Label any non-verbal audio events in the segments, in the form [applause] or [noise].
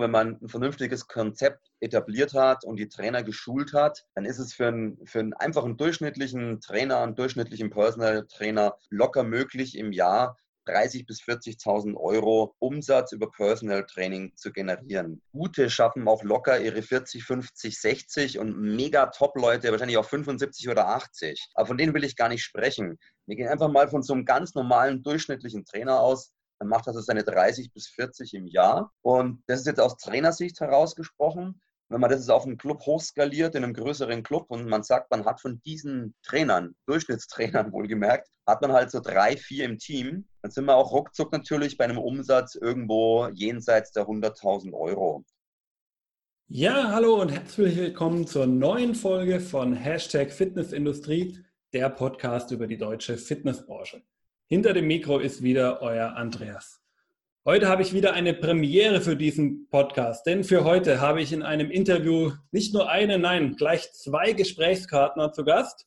Wenn man ein vernünftiges Konzept etabliert hat und die Trainer geschult hat, dann ist es für einen, für einen einfachen durchschnittlichen Trainer, einen durchschnittlichen Personal Trainer locker möglich, im Jahr 30.000 bis 40.000 Euro Umsatz über Personal Training zu generieren. Gute schaffen auch locker ihre 40, 50, 60 und mega Top-Leute wahrscheinlich auch 75 oder 80. Aber von denen will ich gar nicht sprechen. Wir gehen einfach mal von so einem ganz normalen durchschnittlichen Trainer aus, dann macht er seine 30 bis 40 im Jahr. Und das ist jetzt aus Trainersicht herausgesprochen. Wenn man das auf einen Club hochskaliert, in einem größeren Club und man sagt, man hat von diesen Trainern, Durchschnittstrainern [laughs] wohlgemerkt, hat man halt so drei, vier im Team, dann sind wir auch ruckzuck natürlich bei einem Umsatz irgendwo jenseits der 100.000 Euro. Ja, hallo und herzlich willkommen zur neuen Folge von Hashtag Fitnessindustrie, der Podcast über die deutsche Fitnessbranche. Hinter dem Mikro ist wieder euer Andreas. Heute habe ich wieder eine Premiere für diesen Podcast, denn für heute habe ich in einem Interview nicht nur einen, nein, gleich zwei Gesprächspartner zu Gast.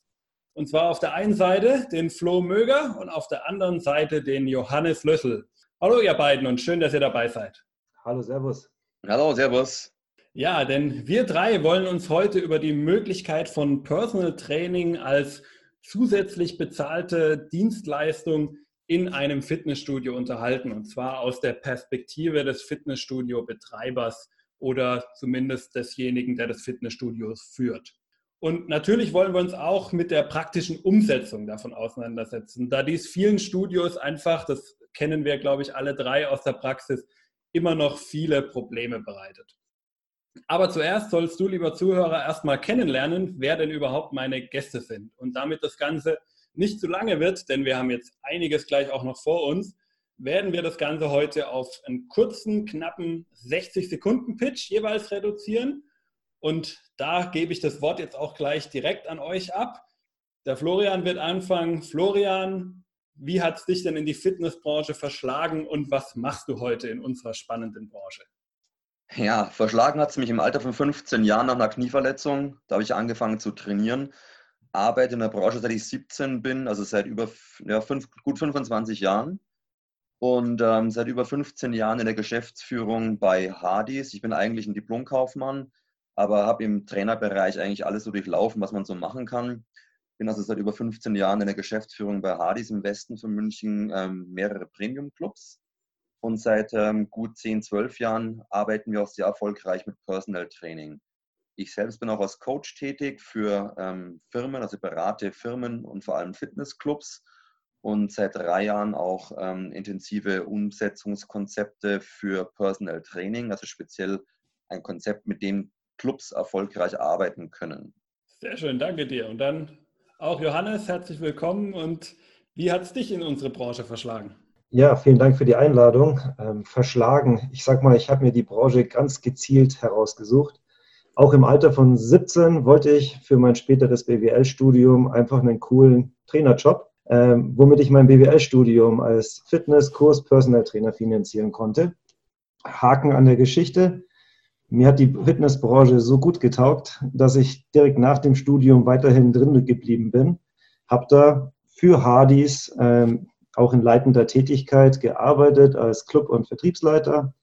Und zwar auf der einen Seite den Flo Möger und auf der anderen Seite den Johannes Lössel. Hallo ihr beiden und schön, dass ihr dabei seid. Hallo, Servus. Hallo, Servus. Ja, denn wir drei wollen uns heute über die Möglichkeit von Personal Training als zusätzlich bezahlte Dienstleistung in einem Fitnessstudio unterhalten und zwar aus der Perspektive des Fitnessstudio-Betreibers oder zumindest desjenigen, der das Fitnessstudio führt. Und natürlich wollen wir uns auch mit der praktischen Umsetzung davon auseinandersetzen, da dies vielen Studios einfach, das kennen wir, glaube ich, alle drei aus der Praxis, immer noch viele Probleme bereitet. Aber zuerst sollst du, lieber Zuhörer, erstmal kennenlernen, wer denn überhaupt meine Gäste sind. Und damit das Ganze nicht zu lange wird, denn wir haben jetzt einiges gleich auch noch vor uns, werden wir das Ganze heute auf einen kurzen, knappen 60 Sekunden Pitch jeweils reduzieren. Und da gebe ich das Wort jetzt auch gleich direkt an euch ab. Der Florian wird anfangen. Florian, wie hat es dich denn in die Fitnessbranche verschlagen und was machst du heute in unserer spannenden Branche? Ja, verschlagen hat es mich im Alter von 15 Jahren nach einer Knieverletzung. Da habe ich angefangen zu trainieren. Arbeite in der Branche, seit ich 17 bin, also seit über ja, fünf, gut 25 Jahren. Und ähm, seit über 15 Jahren in der Geschäftsführung bei Hardys. Ich bin eigentlich ein Diplomkaufmann, aber habe im Trainerbereich eigentlich alles so durchlaufen, was man so machen kann. Bin also seit über 15 Jahren in der Geschäftsführung bei Hardys im Westen von München, ähm, mehrere Premium-Clubs und seit ähm, gut 10, 12 Jahren arbeiten wir auch sehr erfolgreich mit Personal Training. Ich selbst bin auch als Coach tätig für ähm, Firmen, also berate Firmen und vor allem Fitnessclubs und seit drei Jahren auch ähm, intensive Umsetzungskonzepte für Personal Training, also speziell ein Konzept, mit dem Clubs erfolgreich arbeiten können. Sehr schön, danke dir. Und dann auch Johannes, herzlich willkommen. Und wie hat es dich in unsere Branche verschlagen? Ja, vielen Dank für die Einladung. Ähm, verschlagen. Ich sag mal, ich habe mir die Branche ganz gezielt herausgesucht. Auch im Alter von 17 wollte ich für mein späteres BWL-Studium einfach einen coolen Trainerjob, ähm, womit ich mein BWL-Studium als Fitness-Kurs Personal Trainer finanzieren konnte. Haken an der Geschichte. Mir hat die Fitnessbranche so gut getaugt, dass ich direkt nach dem Studium weiterhin drin geblieben bin. Habe da für Hardys ähm, auch in leitender Tätigkeit gearbeitet als Club- und Vertriebsleiter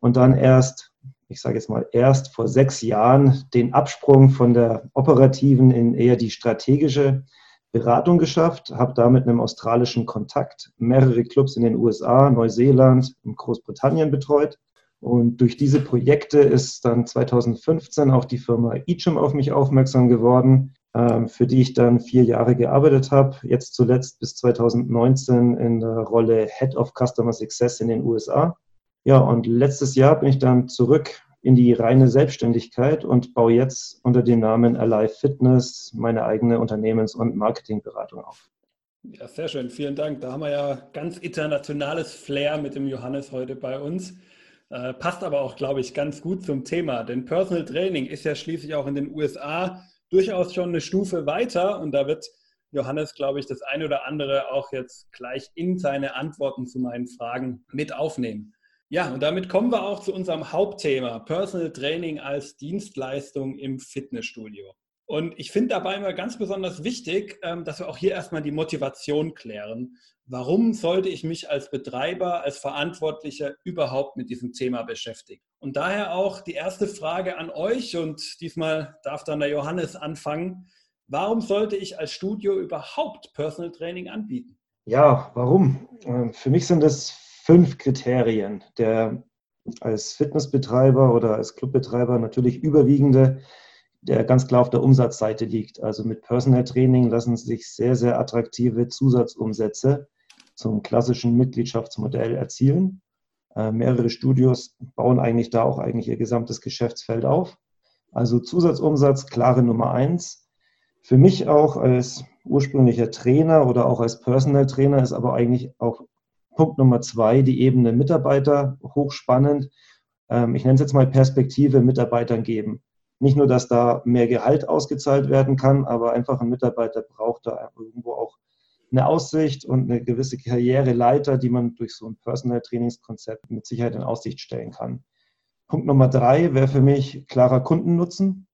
und dann erst, ich sage jetzt mal, erst vor sechs Jahren den Absprung von der operativen in eher die strategische Beratung geschafft, habe da mit einem australischen Kontakt mehrere Clubs in den USA, Neuseeland und Großbritannien betreut. Und durch diese Projekte ist dann 2015 auch die Firma Eacham auf mich aufmerksam geworden, für die ich dann vier Jahre gearbeitet habe. Jetzt zuletzt bis 2019 in der Rolle Head of Customer Success in den USA. Ja, und letztes Jahr bin ich dann zurück in die reine Selbstständigkeit und baue jetzt unter dem Namen Alive Fitness meine eigene Unternehmens- und Marketingberatung auf. Ja, sehr schön. Vielen Dank. Da haben wir ja ganz internationales Flair mit dem Johannes heute bei uns. Äh, passt aber auch, glaube ich, ganz gut zum Thema, denn Personal Training ist ja schließlich auch in den USA durchaus schon eine Stufe weiter und da wird Johannes, glaube ich, das eine oder andere auch jetzt gleich in seine Antworten zu meinen Fragen mit aufnehmen. Ja, und damit kommen wir auch zu unserem Hauptthema, Personal Training als Dienstleistung im Fitnessstudio. Und ich finde dabei immer ganz besonders wichtig, ähm, dass wir auch hier erstmal die Motivation klären. Warum sollte ich mich als Betreiber, als Verantwortlicher überhaupt mit diesem Thema beschäftigen? Und daher auch die erste Frage an euch und diesmal darf dann der Johannes anfangen. Warum sollte ich als Studio überhaupt Personal Training anbieten? Ja, warum? Ähm, für mich sind es fünf Kriterien. Der als Fitnessbetreiber oder als Clubbetreiber natürlich überwiegende der ganz klar auf der Umsatzseite liegt. Also mit Personal Training lassen sich sehr, sehr attraktive Zusatzumsätze zum klassischen Mitgliedschaftsmodell erzielen. Äh, mehrere Studios bauen eigentlich da auch eigentlich ihr gesamtes Geschäftsfeld auf. Also Zusatzumsatz, klare Nummer eins. Für mich auch als ursprünglicher Trainer oder auch als Personal Trainer ist aber eigentlich auch Punkt Nummer zwei die Ebene Mitarbeiter hochspannend. Ähm, ich nenne es jetzt mal Perspektive Mitarbeitern geben nicht nur, dass da mehr Gehalt ausgezahlt werden kann, aber einfach ein Mitarbeiter braucht da irgendwo auch eine Aussicht und eine gewisse Karriereleiter, die man durch so ein Personal Trainingskonzept mit Sicherheit in Aussicht stellen kann. Punkt Nummer drei wäre für mich klarer Kundennutzen.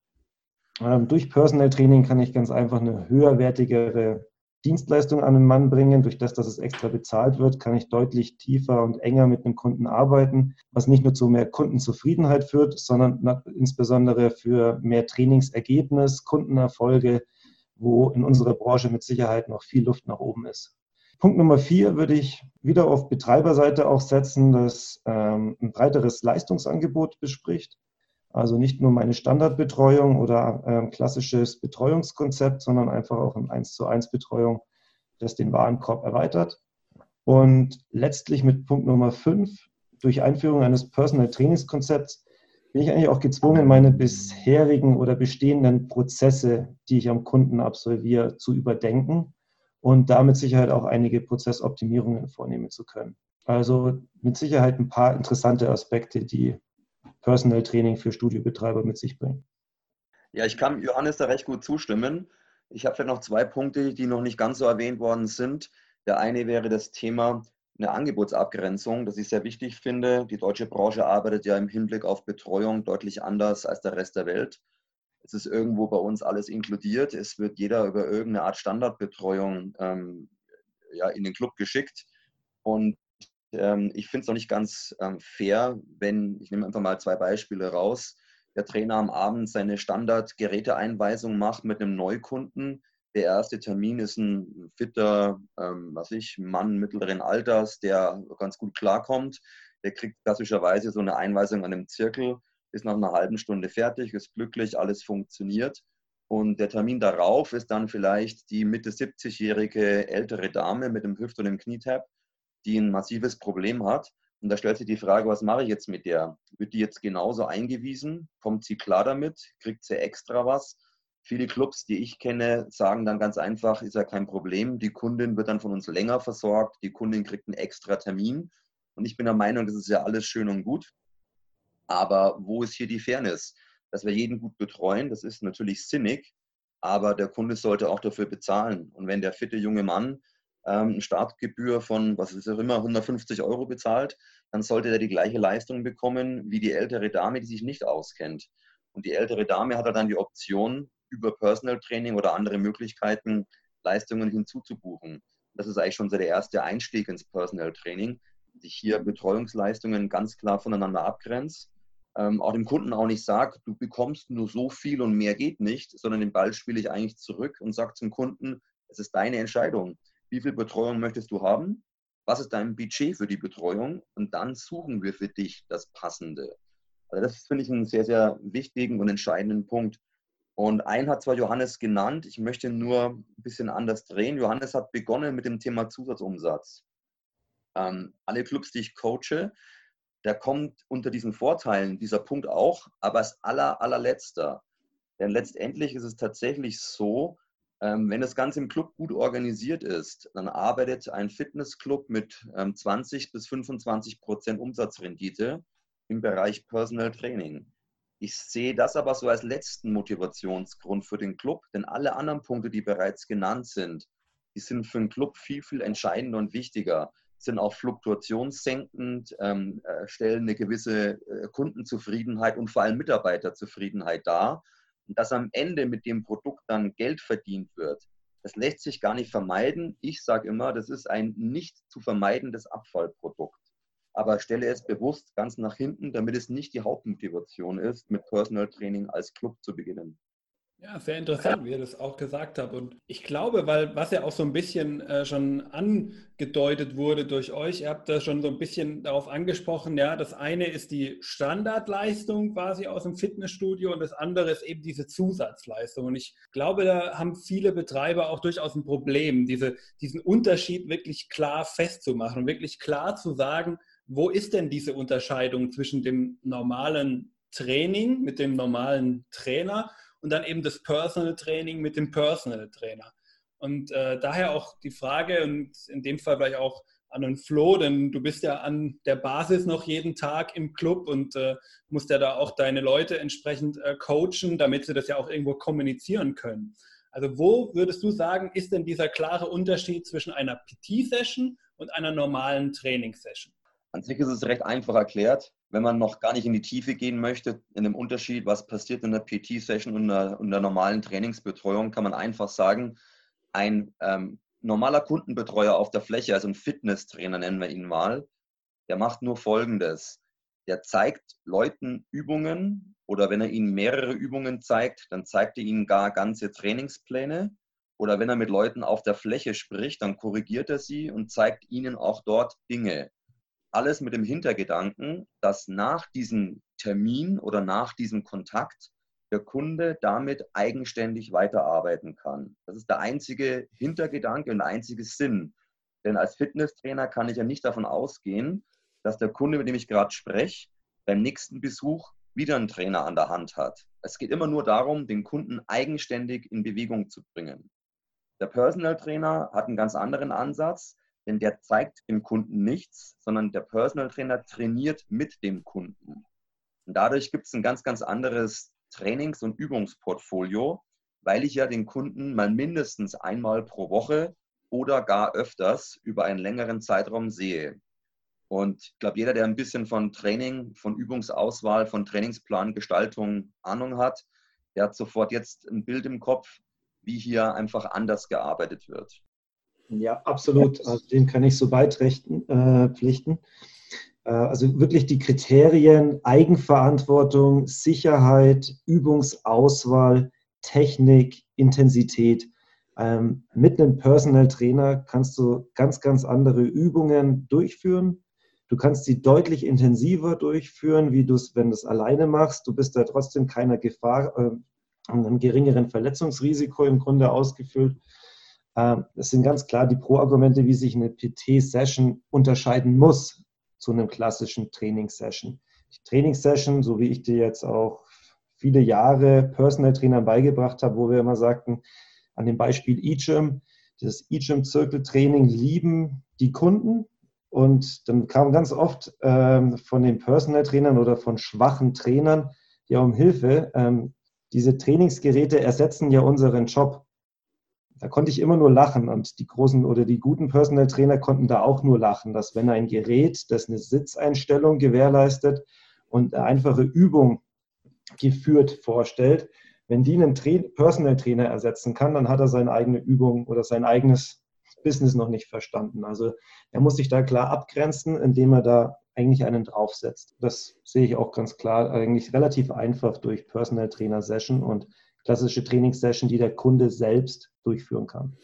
Ähm, durch Personal Training kann ich ganz einfach eine höherwertigere Dienstleistung an den Mann bringen. Durch das, dass es extra bezahlt wird, kann ich deutlich tiefer und enger mit dem Kunden arbeiten, was nicht nur zu mehr Kundenzufriedenheit führt, sondern insbesondere für mehr Trainingsergebnis, Kundenerfolge, wo in unserer Branche mit Sicherheit noch viel Luft nach oben ist. Punkt Nummer vier würde ich wieder auf Betreiberseite auch setzen, das ähm, ein breiteres Leistungsangebot bespricht. Also nicht nur meine Standardbetreuung oder ähm, klassisches Betreuungskonzept, sondern einfach auch eine 1 zu 1 Betreuung, das den Warenkorb erweitert. Und letztlich mit Punkt Nummer 5, durch Einführung eines Personal Trainingskonzepts bin ich eigentlich auch gezwungen, meine bisherigen oder bestehenden Prozesse, die ich am Kunden absolviere, zu überdenken und damit Sicherheit auch einige Prozessoptimierungen vornehmen zu können. Also mit Sicherheit ein paar interessante Aspekte, die Personal Training für Studiobetreiber mit sich bringt. Ja, ich kann Johannes da recht gut zustimmen. Ich habe vielleicht noch zwei Punkte, die noch nicht ganz so erwähnt worden sind. Der eine wäre das Thema eine Angebotsabgrenzung, das ich sehr wichtig finde. Die deutsche Branche arbeitet ja im Hinblick auf Betreuung deutlich anders als der Rest der Welt. Es ist irgendwo bei uns alles inkludiert. Es wird jeder über irgendeine Art Standardbetreuung ähm, ja, in den Club geschickt. Und ähm, ich finde es noch nicht ganz ähm, fair, wenn, ich nehme einfach mal zwei Beispiele raus, der Trainer am Abend seine Standard-Geräteeinweisung macht mit einem Neukunden. Der erste Termin ist ein fitter, ähm, was ich, Mann mittleren Alters, der ganz gut klarkommt. Der kriegt klassischerweise so eine Einweisung an einem Zirkel, ist nach einer halben Stunde fertig, ist glücklich, alles funktioniert. Und der Termin darauf ist dann vielleicht die Mitte 70-jährige ältere Dame mit dem Hüft- und dem Knietab, die ein massives Problem hat. Und da stellt sich die Frage, was mache ich jetzt mit der? Wird die jetzt genauso eingewiesen? Kommt sie klar damit? Kriegt sie extra was? Viele Clubs, die ich kenne, sagen dann ganz einfach, ist ja kein Problem. Die Kundin wird dann von uns länger versorgt. Die Kundin kriegt einen extra Termin. Und ich bin der Meinung, das ist ja alles schön und gut. Aber wo ist hier die Fairness? Dass wir jeden gut betreuen, das ist natürlich sinnig. Aber der Kunde sollte auch dafür bezahlen. Und wenn der fitte junge Mann ähm, Startgebühr von, was ist auch immer, 150 Euro bezahlt, dann sollte er die gleiche Leistung bekommen wie die ältere Dame, die sich nicht auskennt. Und die ältere Dame hat dann die Option, über Personal Training oder andere Möglichkeiten Leistungen hinzuzubuchen. Das ist eigentlich schon so der erste Einstieg ins Personal Training, sich hier Betreuungsleistungen ganz klar voneinander abgrenzt. Ähm, auch dem Kunden auch nicht sagt, du bekommst nur so viel und mehr geht nicht, sondern den Ball spiele ich eigentlich zurück und sage zum Kunden, es ist deine Entscheidung wie viel Betreuung möchtest du haben, was ist dein Budget für die Betreuung und dann suchen wir für dich das Passende. Also das finde ich einen sehr, sehr wichtigen und entscheidenden Punkt. Und einen hat zwar Johannes genannt, ich möchte nur ein bisschen anders drehen. Johannes hat begonnen mit dem Thema Zusatzumsatz. Ähm, alle Clubs, die ich coache, da kommt unter diesen Vorteilen dieser Punkt auch, aber als aller, allerletzter. Denn letztendlich ist es tatsächlich so, wenn das Ganze im Club gut organisiert ist, dann arbeitet ein Fitnessclub mit 20 ähm, bis 25 Prozent Umsatzrendite im Bereich Personal Training. Ich sehe das aber so als letzten Motivationsgrund für den Club, denn alle anderen Punkte, die bereits genannt sind, die sind für den Club viel, viel entscheidender und wichtiger, sind auch fluktuationssenkend, ähm, äh, stellen eine gewisse äh, Kundenzufriedenheit und vor allem Mitarbeiterzufriedenheit dar und dass am Ende mit dem Produkt dann Geld verdient wird, das lässt sich gar nicht vermeiden. Ich sage immer, das ist ein nicht zu vermeidendes Abfallprodukt. Aber stelle es bewusst ganz nach hinten, damit es nicht die Hauptmotivation ist, mit Personal Training als Club zu beginnen. Ja, sehr interessant, wie ihr das auch gesagt habt. Und ich glaube, weil was ja auch so ein bisschen äh, schon angedeutet wurde durch euch, ihr habt da schon so ein bisschen darauf angesprochen, ja, das eine ist die Standardleistung quasi aus dem Fitnessstudio und das andere ist eben diese Zusatzleistung. Und ich glaube, da haben viele Betreiber auch durchaus ein Problem, diese, diesen Unterschied wirklich klar festzumachen und wirklich klar zu sagen, wo ist denn diese Unterscheidung zwischen dem normalen Training mit dem normalen Trainer und dann eben das Personal Training mit dem Personal Trainer. Und äh, daher auch die Frage, und in dem Fall vielleicht auch an den Flo, denn du bist ja an der Basis noch jeden Tag im Club und äh, musst ja da auch deine Leute entsprechend äh, coachen, damit sie das ja auch irgendwo kommunizieren können. Also wo würdest du sagen, ist denn dieser klare Unterschied zwischen einer PT-Session und einer normalen Trainingssession? An sich ist es recht einfach erklärt wenn man noch gar nicht in die Tiefe gehen möchte, in dem Unterschied, was passiert in der PT-Session und der, und der normalen Trainingsbetreuung, kann man einfach sagen, ein ähm, normaler Kundenbetreuer auf der Fläche, also ein Fitnesstrainer nennen wir ihn mal, der macht nur Folgendes. Der zeigt Leuten Übungen oder wenn er ihnen mehrere Übungen zeigt, dann zeigt er ihnen gar ganze Trainingspläne. Oder wenn er mit Leuten auf der Fläche spricht, dann korrigiert er sie und zeigt ihnen auch dort Dinge alles mit dem Hintergedanken, dass nach diesem Termin oder nach diesem Kontakt der Kunde damit eigenständig weiterarbeiten kann. Das ist der einzige Hintergedanke und der einzige Sinn. Denn als Fitnesstrainer kann ich ja nicht davon ausgehen, dass der Kunde, mit dem ich gerade spreche, beim nächsten Besuch wieder einen Trainer an der Hand hat. Es geht immer nur darum, den Kunden eigenständig in Bewegung zu bringen. Der Personal Trainer hat einen ganz anderen Ansatz denn der zeigt dem Kunden nichts, sondern der Personal Trainer trainiert mit dem Kunden. Und dadurch gibt es ein ganz, ganz anderes Trainings- und Übungsportfolio, weil ich ja den Kunden mal mindestens einmal pro Woche oder gar öfters über einen längeren Zeitraum sehe. Und ich glaube, jeder, der ein bisschen von Training, von Übungsauswahl, von Trainingsplangestaltung Ahnung hat, der hat sofort jetzt ein Bild im Kopf, wie hier einfach anders gearbeitet wird. Ja, absolut. Also dem kann ich so beipflichten. Äh, pflichten. Äh, also wirklich die Kriterien Eigenverantwortung, Sicherheit, Übungsauswahl, Technik, Intensität. Ähm, mit einem Personal Trainer kannst du ganz, ganz andere Übungen durchführen. Du kannst sie deutlich intensiver durchführen, wie du es, wenn du es alleine machst. Du bist da trotzdem keiner Gefahr, äh, einem geringeren Verletzungsrisiko im Grunde ausgefüllt. Ähm, das sind ganz klar die Pro-Argumente, wie sich eine PT-Session unterscheiden muss zu einem klassischen Trainingssession. Die Trainingssession, so wie ich dir jetzt auch viele Jahre Personal Trainern beigebracht habe, wo wir immer sagten, an dem Beispiel eGym, das eGym-Zirkeltraining lieben die Kunden. Und dann kam ganz oft ähm, von den Personal Trainern oder von schwachen Trainern ja um Hilfe. Ähm, diese Trainingsgeräte ersetzen ja unseren Job da konnte ich immer nur lachen und die großen oder die guten Personal Trainer konnten da auch nur lachen, dass wenn ein Gerät, das eine Sitzeinstellung gewährleistet und eine einfache Übung geführt vorstellt, wenn die einen Tra Personal Trainer ersetzen kann, dann hat er seine eigene Übung oder sein eigenes Business noch nicht verstanden. Also er muss sich da klar abgrenzen, indem er da eigentlich einen draufsetzt. Das sehe ich auch ganz klar, eigentlich relativ einfach durch Personal Trainer Session und klassische Trainingssession, die der Kunde selbst durchführen kann.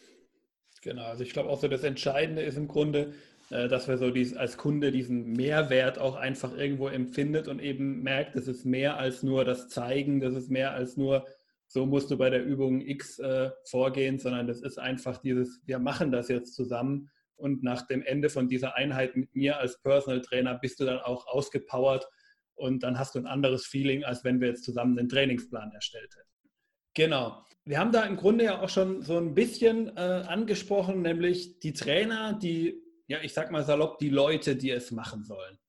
Genau, also ich glaube auch so das Entscheidende ist im Grunde, äh, dass wir so dies, als Kunde diesen Mehrwert auch einfach irgendwo empfindet und eben merkt, das ist mehr als nur das Zeigen, das ist mehr als nur, so musst du bei der Übung X äh, vorgehen, sondern das ist einfach dieses, wir machen das jetzt zusammen und nach dem Ende von dieser Einheit mit mir als Personal Trainer bist du dann auch ausgepowert und dann hast du ein anderes Feeling, als wenn wir jetzt zusammen einen Trainingsplan erstellt hätten. Genau. Wir haben da im Grunde ja auch schon so ein bisschen äh, angesprochen, nämlich die Trainer, die, ja, ich sag mal salopp, die Leute, die es machen sollen.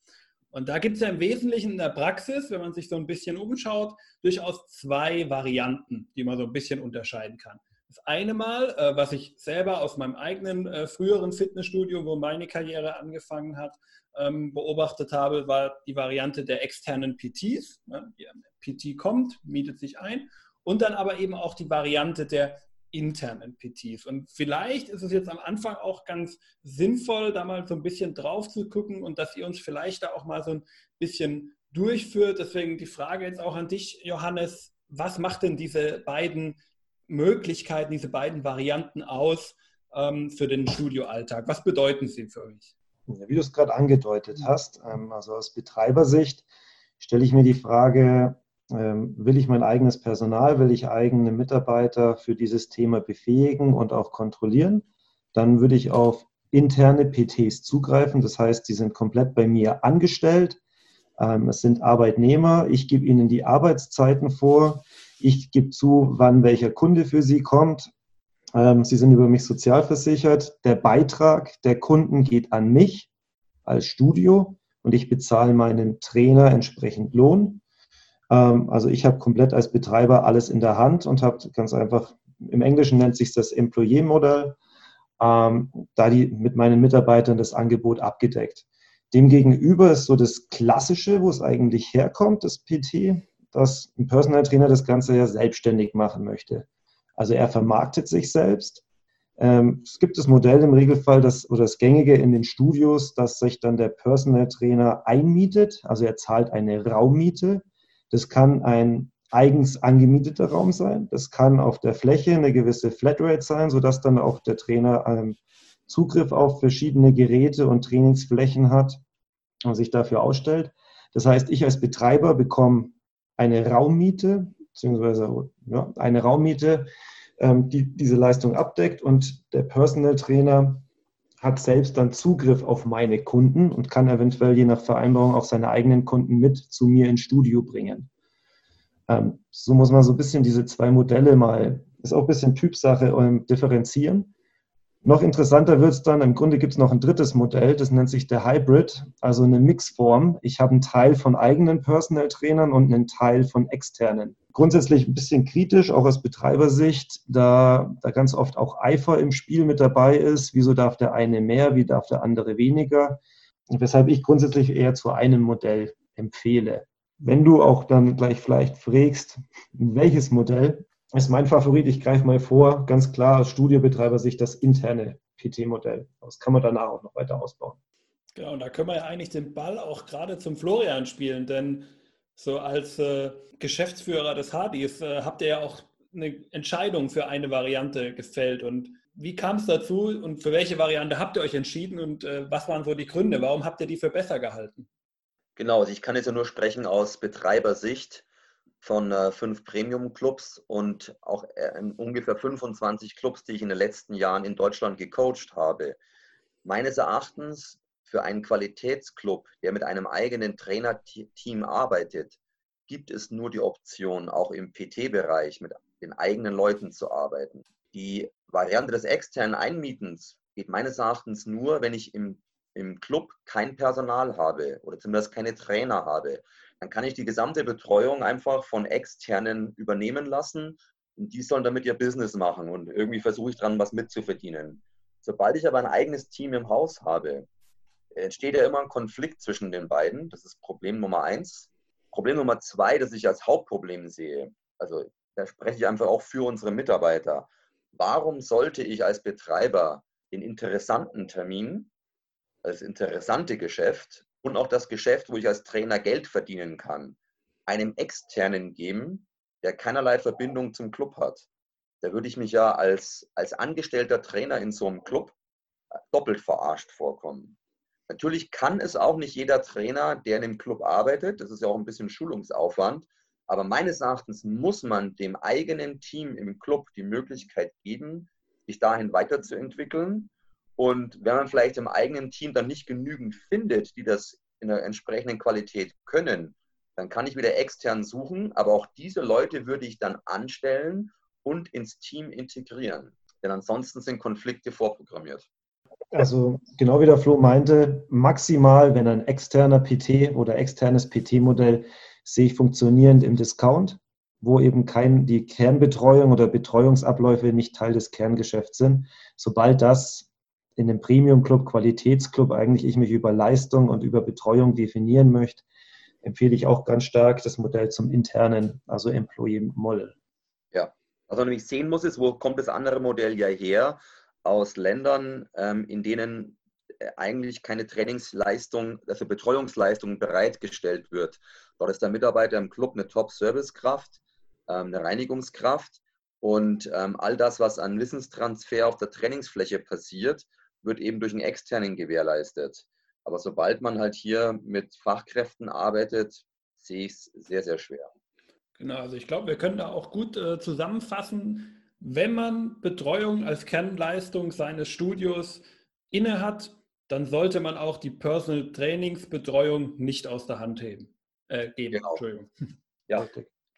Und da gibt es ja im Wesentlichen in der Praxis, wenn man sich so ein bisschen umschaut, durchaus zwei Varianten, die man so ein bisschen unterscheiden kann. Das eine Mal, äh, was ich selber aus meinem eigenen äh, früheren Fitnessstudio, wo meine Karriere angefangen hat, ähm, beobachtet habe, war die Variante der externen PTs. Ne? Die PT kommt, mietet sich ein und dann aber eben auch die Variante der internen PTs. Und vielleicht ist es jetzt am Anfang auch ganz sinnvoll, da mal so ein bisschen drauf zu gucken und dass ihr uns vielleicht da auch mal so ein bisschen durchführt. Deswegen die Frage jetzt auch an dich, Johannes. Was macht denn diese beiden Möglichkeiten, diese beiden Varianten aus ähm, für den Studioalltag? Was bedeuten sie für euch? Wie du es gerade angedeutet hast, ähm, also aus Betreibersicht stelle ich mir die Frage, will ich mein eigenes Personal, will ich eigene Mitarbeiter für dieses Thema befähigen und auch kontrollieren? Dann würde ich auf interne PTs zugreifen. Das heißt, die sind komplett bei mir angestellt. Ähm, es sind Arbeitnehmer. Ich gebe ihnen die Arbeitszeiten vor. Ich gebe zu, wann welcher Kunde für sie kommt. Ähm, sie sind über mich sozialversichert. Der Beitrag der Kunden geht an mich als Studio und ich bezahle meinen Trainer entsprechend Lohn. Ähm, also ich habe komplett als Betreiber alles in der Hand und habe ganz einfach, im Englischen nennt sich das Employee-Modell, ähm, da die mit meinen Mitarbeitern das Angebot abgedeckt. Demgegenüber ist so das Klassische, wo es eigentlich herkommt, das PT, dass ein Personal Trainer das Ganze ja selbstständig machen möchte. Also er vermarktet sich selbst. Ähm, es gibt das Modell im Regelfall, das, oder das Gängige in den Studios, dass sich dann der Personal Trainer einmietet. Also er zahlt eine Raummiete. Das kann ein eigens angemieteter Raum sein. Das kann auf der Fläche eine gewisse Flatrate sein, sodass dann auch der Trainer einen Zugriff auf verschiedene Geräte und Trainingsflächen hat und sich dafür ausstellt. Das heißt, ich als Betreiber bekomme eine Raummiete, beziehungsweise ja, eine Raummiete, ähm, die diese Leistung abdeckt und der Personal Trainer hat selbst dann Zugriff auf meine Kunden und kann eventuell je nach Vereinbarung auch seine eigenen Kunden mit zu mir ins Studio bringen. Ähm, so muss man so ein bisschen diese zwei Modelle mal, ist auch ein bisschen Typsache, ähm, differenzieren. Noch interessanter wird es dann, im Grunde gibt es noch ein drittes Modell, das nennt sich der Hybrid, also eine Mixform. Ich habe einen Teil von eigenen Personal Trainern und einen Teil von externen. Grundsätzlich ein bisschen kritisch, auch aus Betreibersicht, da, da ganz oft auch Eifer im Spiel mit dabei ist. Wieso darf der eine mehr, wie darf der andere weniger? Weshalb ich grundsätzlich eher zu einem Modell empfehle. Wenn du auch dann gleich vielleicht fragst, welches Modell, ist mein Favorit. Ich greife mal vor, ganz klar aus Studiobetreiber sich das interne PT-Modell. Das kann man danach auch noch weiter ausbauen. Genau, und da können wir ja eigentlich den Ball auch gerade zum Florian spielen, denn so als äh, Geschäftsführer des Hardys äh, habt ihr ja auch eine Entscheidung für eine Variante gefällt. Und wie kam es dazu und für welche Variante habt ihr euch entschieden und äh, was waren so die Gründe? Warum habt ihr die für besser gehalten? Genau, also ich kann jetzt ja nur sprechen aus Betreibersicht von äh, fünf Premium-Clubs und auch äh, ungefähr 25 Clubs, die ich in den letzten Jahren in Deutschland gecoacht habe. Meines Erachtens für einen Qualitätsclub, der mit einem eigenen Trainerteam arbeitet, gibt es nur die Option, auch im PT-Bereich mit den eigenen Leuten zu arbeiten. Die Variante des externen Einmietens geht meines Erachtens nur, wenn ich im, im Club kein Personal habe oder zumindest keine Trainer habe dann kann ich die gesamte Betreuung einfach von externen übernehmen lassen und die sollen damit ihr Business machen und irgendwie versuche ich dran, was mitzuverdienen. Sobald ich aber ein eigenes Team im Haus habe, entsteht ja immer ein Konflikt zwischen den beiden. Das ist Problem Nummer eins. Problem Nummer zwei, das ich als Hauptproblem sehe, also da spreche ich einfach auch für unsere Mitarbeiter. Warum sollte ich als Betreiber den interessanten Termin, das interessante Geschäft und auch das Geschäft, wo ich als Trainer Geld verdienen kann, einem externen geben, der keinerlei Verbindung zum Club hat. Da würde ich mich ja als, als angestellter Trainer in so einem Club doppelt verarscht vorkommen. Natürlich kann es auch nicht jeder Trainer, der in dem Club arbeitet, das ist ja auch ein bisschen Schulungsaufwand, aber meines Erachtens muss man dem eigenen Team im Club die Möglichkeit geben, sich dahin weiterzuentwickeln und wenn man vielleicht im eigenen Team dann nicht genügend findet, die das in der entsprechenden Qualität können, dann kann ich wieder extern suchen, aber auch diese Leute würde ich dann anstellen und ins Team integrieren. Denn ansonsten sind Konflikte vorprogrammiert. Also genau wie der Flo meinte, maximal, wenn ein externer PT oder externes PT-Modell sehe ich funktionierend im Discount, wo eben kein, die Kernbetreuung oder Betreuungsabläufe nicht Teil des Kerngeschäfts sind. Sobald das in einem Premium-Club, Qualitätsclub eigentlich ich mich über Leistung und über Betreuung definieren möchte, empfehle ich auch ganz stark das Modell zum internen, also Employee Model. Ja, also nämlich sehen muss ist, wo kommt das andere Modell ja her? Aus Ländern, ähm, in denen äh, eigentlich keine Trainingsleistung, also Betreuungsleistung bereitgestellt wird. Dort ist der Mitarbeiter im Club eine Top-Service-Kraft, ähm, eine Reinigungskraft und ähm, all das, was an Wissenstransfer auf der Trainingsfläche passiert, wird eben durch einen externen gewährleistet. Aber sobald man halt hier mit Fachkräften arbeitet, sehe ich es sehr, sehr schwer. Genau, also ich glaube, wir können da auch gut äh, zusammenfassen, wenn man Betreuung als Kernleistung seines Studios innehat, dann sollte man auch die Personal Trainingsbetreuung nicht aus der Hand heben, äh, geben. Genau. Entschuldigung. [laughs] Ja.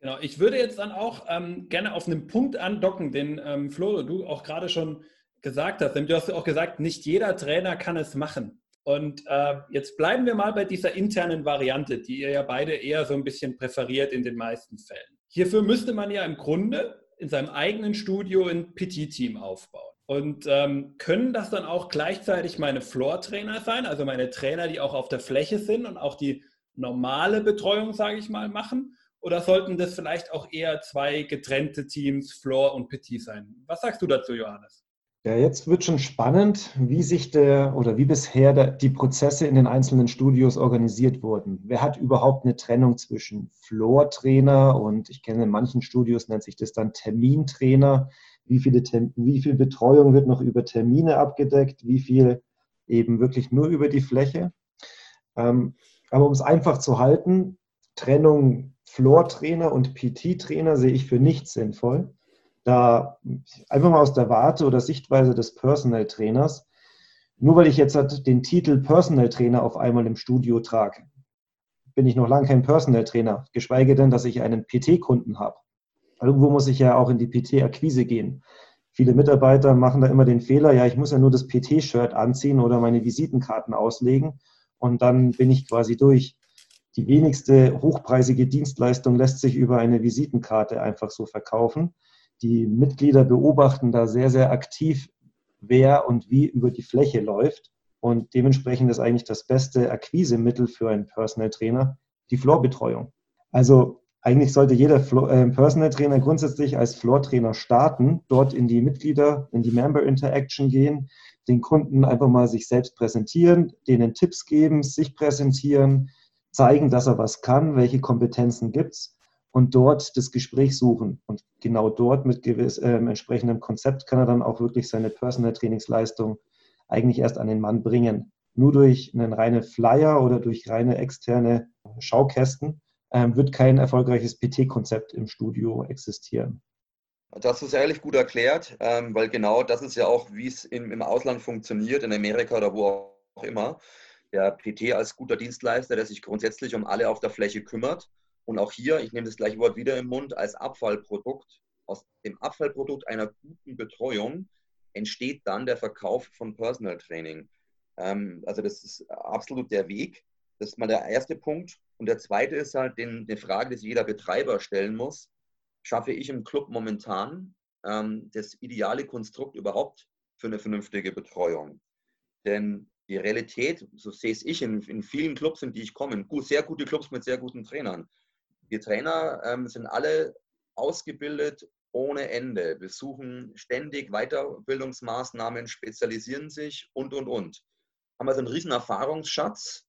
Genau. Ich würde jetzt dann auch ähm, gerne auf einen Punkt andocken, den ähm, Flo, du auch gerade schon gesagt hast. Denn du hast auch gesagt, nicht jeder Trainer kann es machen. Und äh, jetzt bleiben wir mal bei dieser internen Variante, die ihr ja beide eher so ein bisschen präferiert in den meisten Fällen. Hierfür müsste man ja im Grunde in seinem eigenen Studio ein PT-Team aufbauen. Und ähm, können das dann auch gleichzeitig meine Floor-Trainer sein, also meine Trainer, die auch auf der Fläche sind und auch die normale Betreuung, sage ich mal, machen? Oder sollten das vielleicht auch eher zwei getrennte Teams, Floor und Petit sein? Was sagst du dazu, Johannes? Ja, jetzt wird schon spannend, wie sich der oder wie bisher der, die Prozesse in den einzelnen Studios organisiert wurden. Wer hat überhaupt eine Trennung zwischen Floor-Trainer und ich kenne in manchen Studios nennt sich das dann Termintrainer. Wie, viele, wie viel Betreuung wird noch über Termine abgedeckt? Wie viel eben wirklich nur über die Fläche? Ähm, aber um es einfach zu halten, Trennung Floor-Trainer und PT-Trainer sehe ich für nicht sinnvoll da einfach mal aus der Warte oder Sichtweise des Personal Trainers, nur weil ich jetzt halt den Titel Personal Trainer auf einmal im Studio trage, bin ich noch lange kein Personal Trainer, geschweige denn, dass ich einen PT-Kunden habe. Irgendwo muss ich ja auch in die PT-Akquise gehen. Viele Mitarbeiter machen da immer den Fehler, ja, ich muss ja nur das PT-Shirt anziehen oder meine Visitenkarten auslegen und dann bin ich quasi durch. Die wenigste hochpreisige Dienstleistung lässt sich über eine Visitenkarte einfach so verkaufen die Mitglieder beobachten da sehr, sehr aktiv, wer und wie über die Fläche läuft. Und dementsprechend ist eigentlich das beste Akquisemittel für einen Personal Trainer die Floorbetreuung. Also eigentlich sollte jeder äh, Personal Trainer grundsätzlich als Floor Trainer starten, dort in die Mitglieder, in die Member Interaction gehen, den Kunden einfach mal sich selbst präsentieren, denen Tipps geben, sich präsentieren, zeigen, dass er was kann, welche Kompetenzen gibt es und dort das Gespräch suchen. Und genau dort mit gewiss, äh, entsprechendem Konzept kann er dann auch wirklich seine Personal Trainingsleistung eigentlich erst an den Mann bringen. Nur durch einen reinen Flyer oder durch reine externe Schaukästen ähm, wird kein erfolgreiches PT-Konzept im Studio existieren. Das ist ehrlich gut erklärt, ähm, weil genau das ist ja auch, wie es im, im Ausland funktioniert, in Amerika oder wo auch immer. Der PT als guter Dienstleister, der sich grundsätzlich um alle auf der Fläche kümmert und auch hier, ich nehme das gleiche Wort wieder im Mund, als Abfallprodukt, aus dem Abfallprodukt einer guten Betreuung entsteht dann der Verkauf von Personal Training. Ähm, also das ist absolut der Weg. Das ist mal der erste Punkt. Und der zweite ist halt den, die Frage, die sich jeder Betreiber stellen muss. Schaffe ich im Club momentan ähm, das ideale Konstrukt überhaupt für eine vernünftige Betreuung? Denn die Realität, so sehe es ich in, in vielen Clubs, in die ich komme, sehr gute Clubs mit sehr guten Trainern, die Trainer ähm, sind alle ausgebildet ohne Ende, besuchen ständig Weiterbildungsmaßnahmen, spezialisieren sich und, und, und. Haben also einen riesen Erfahrungsschatz,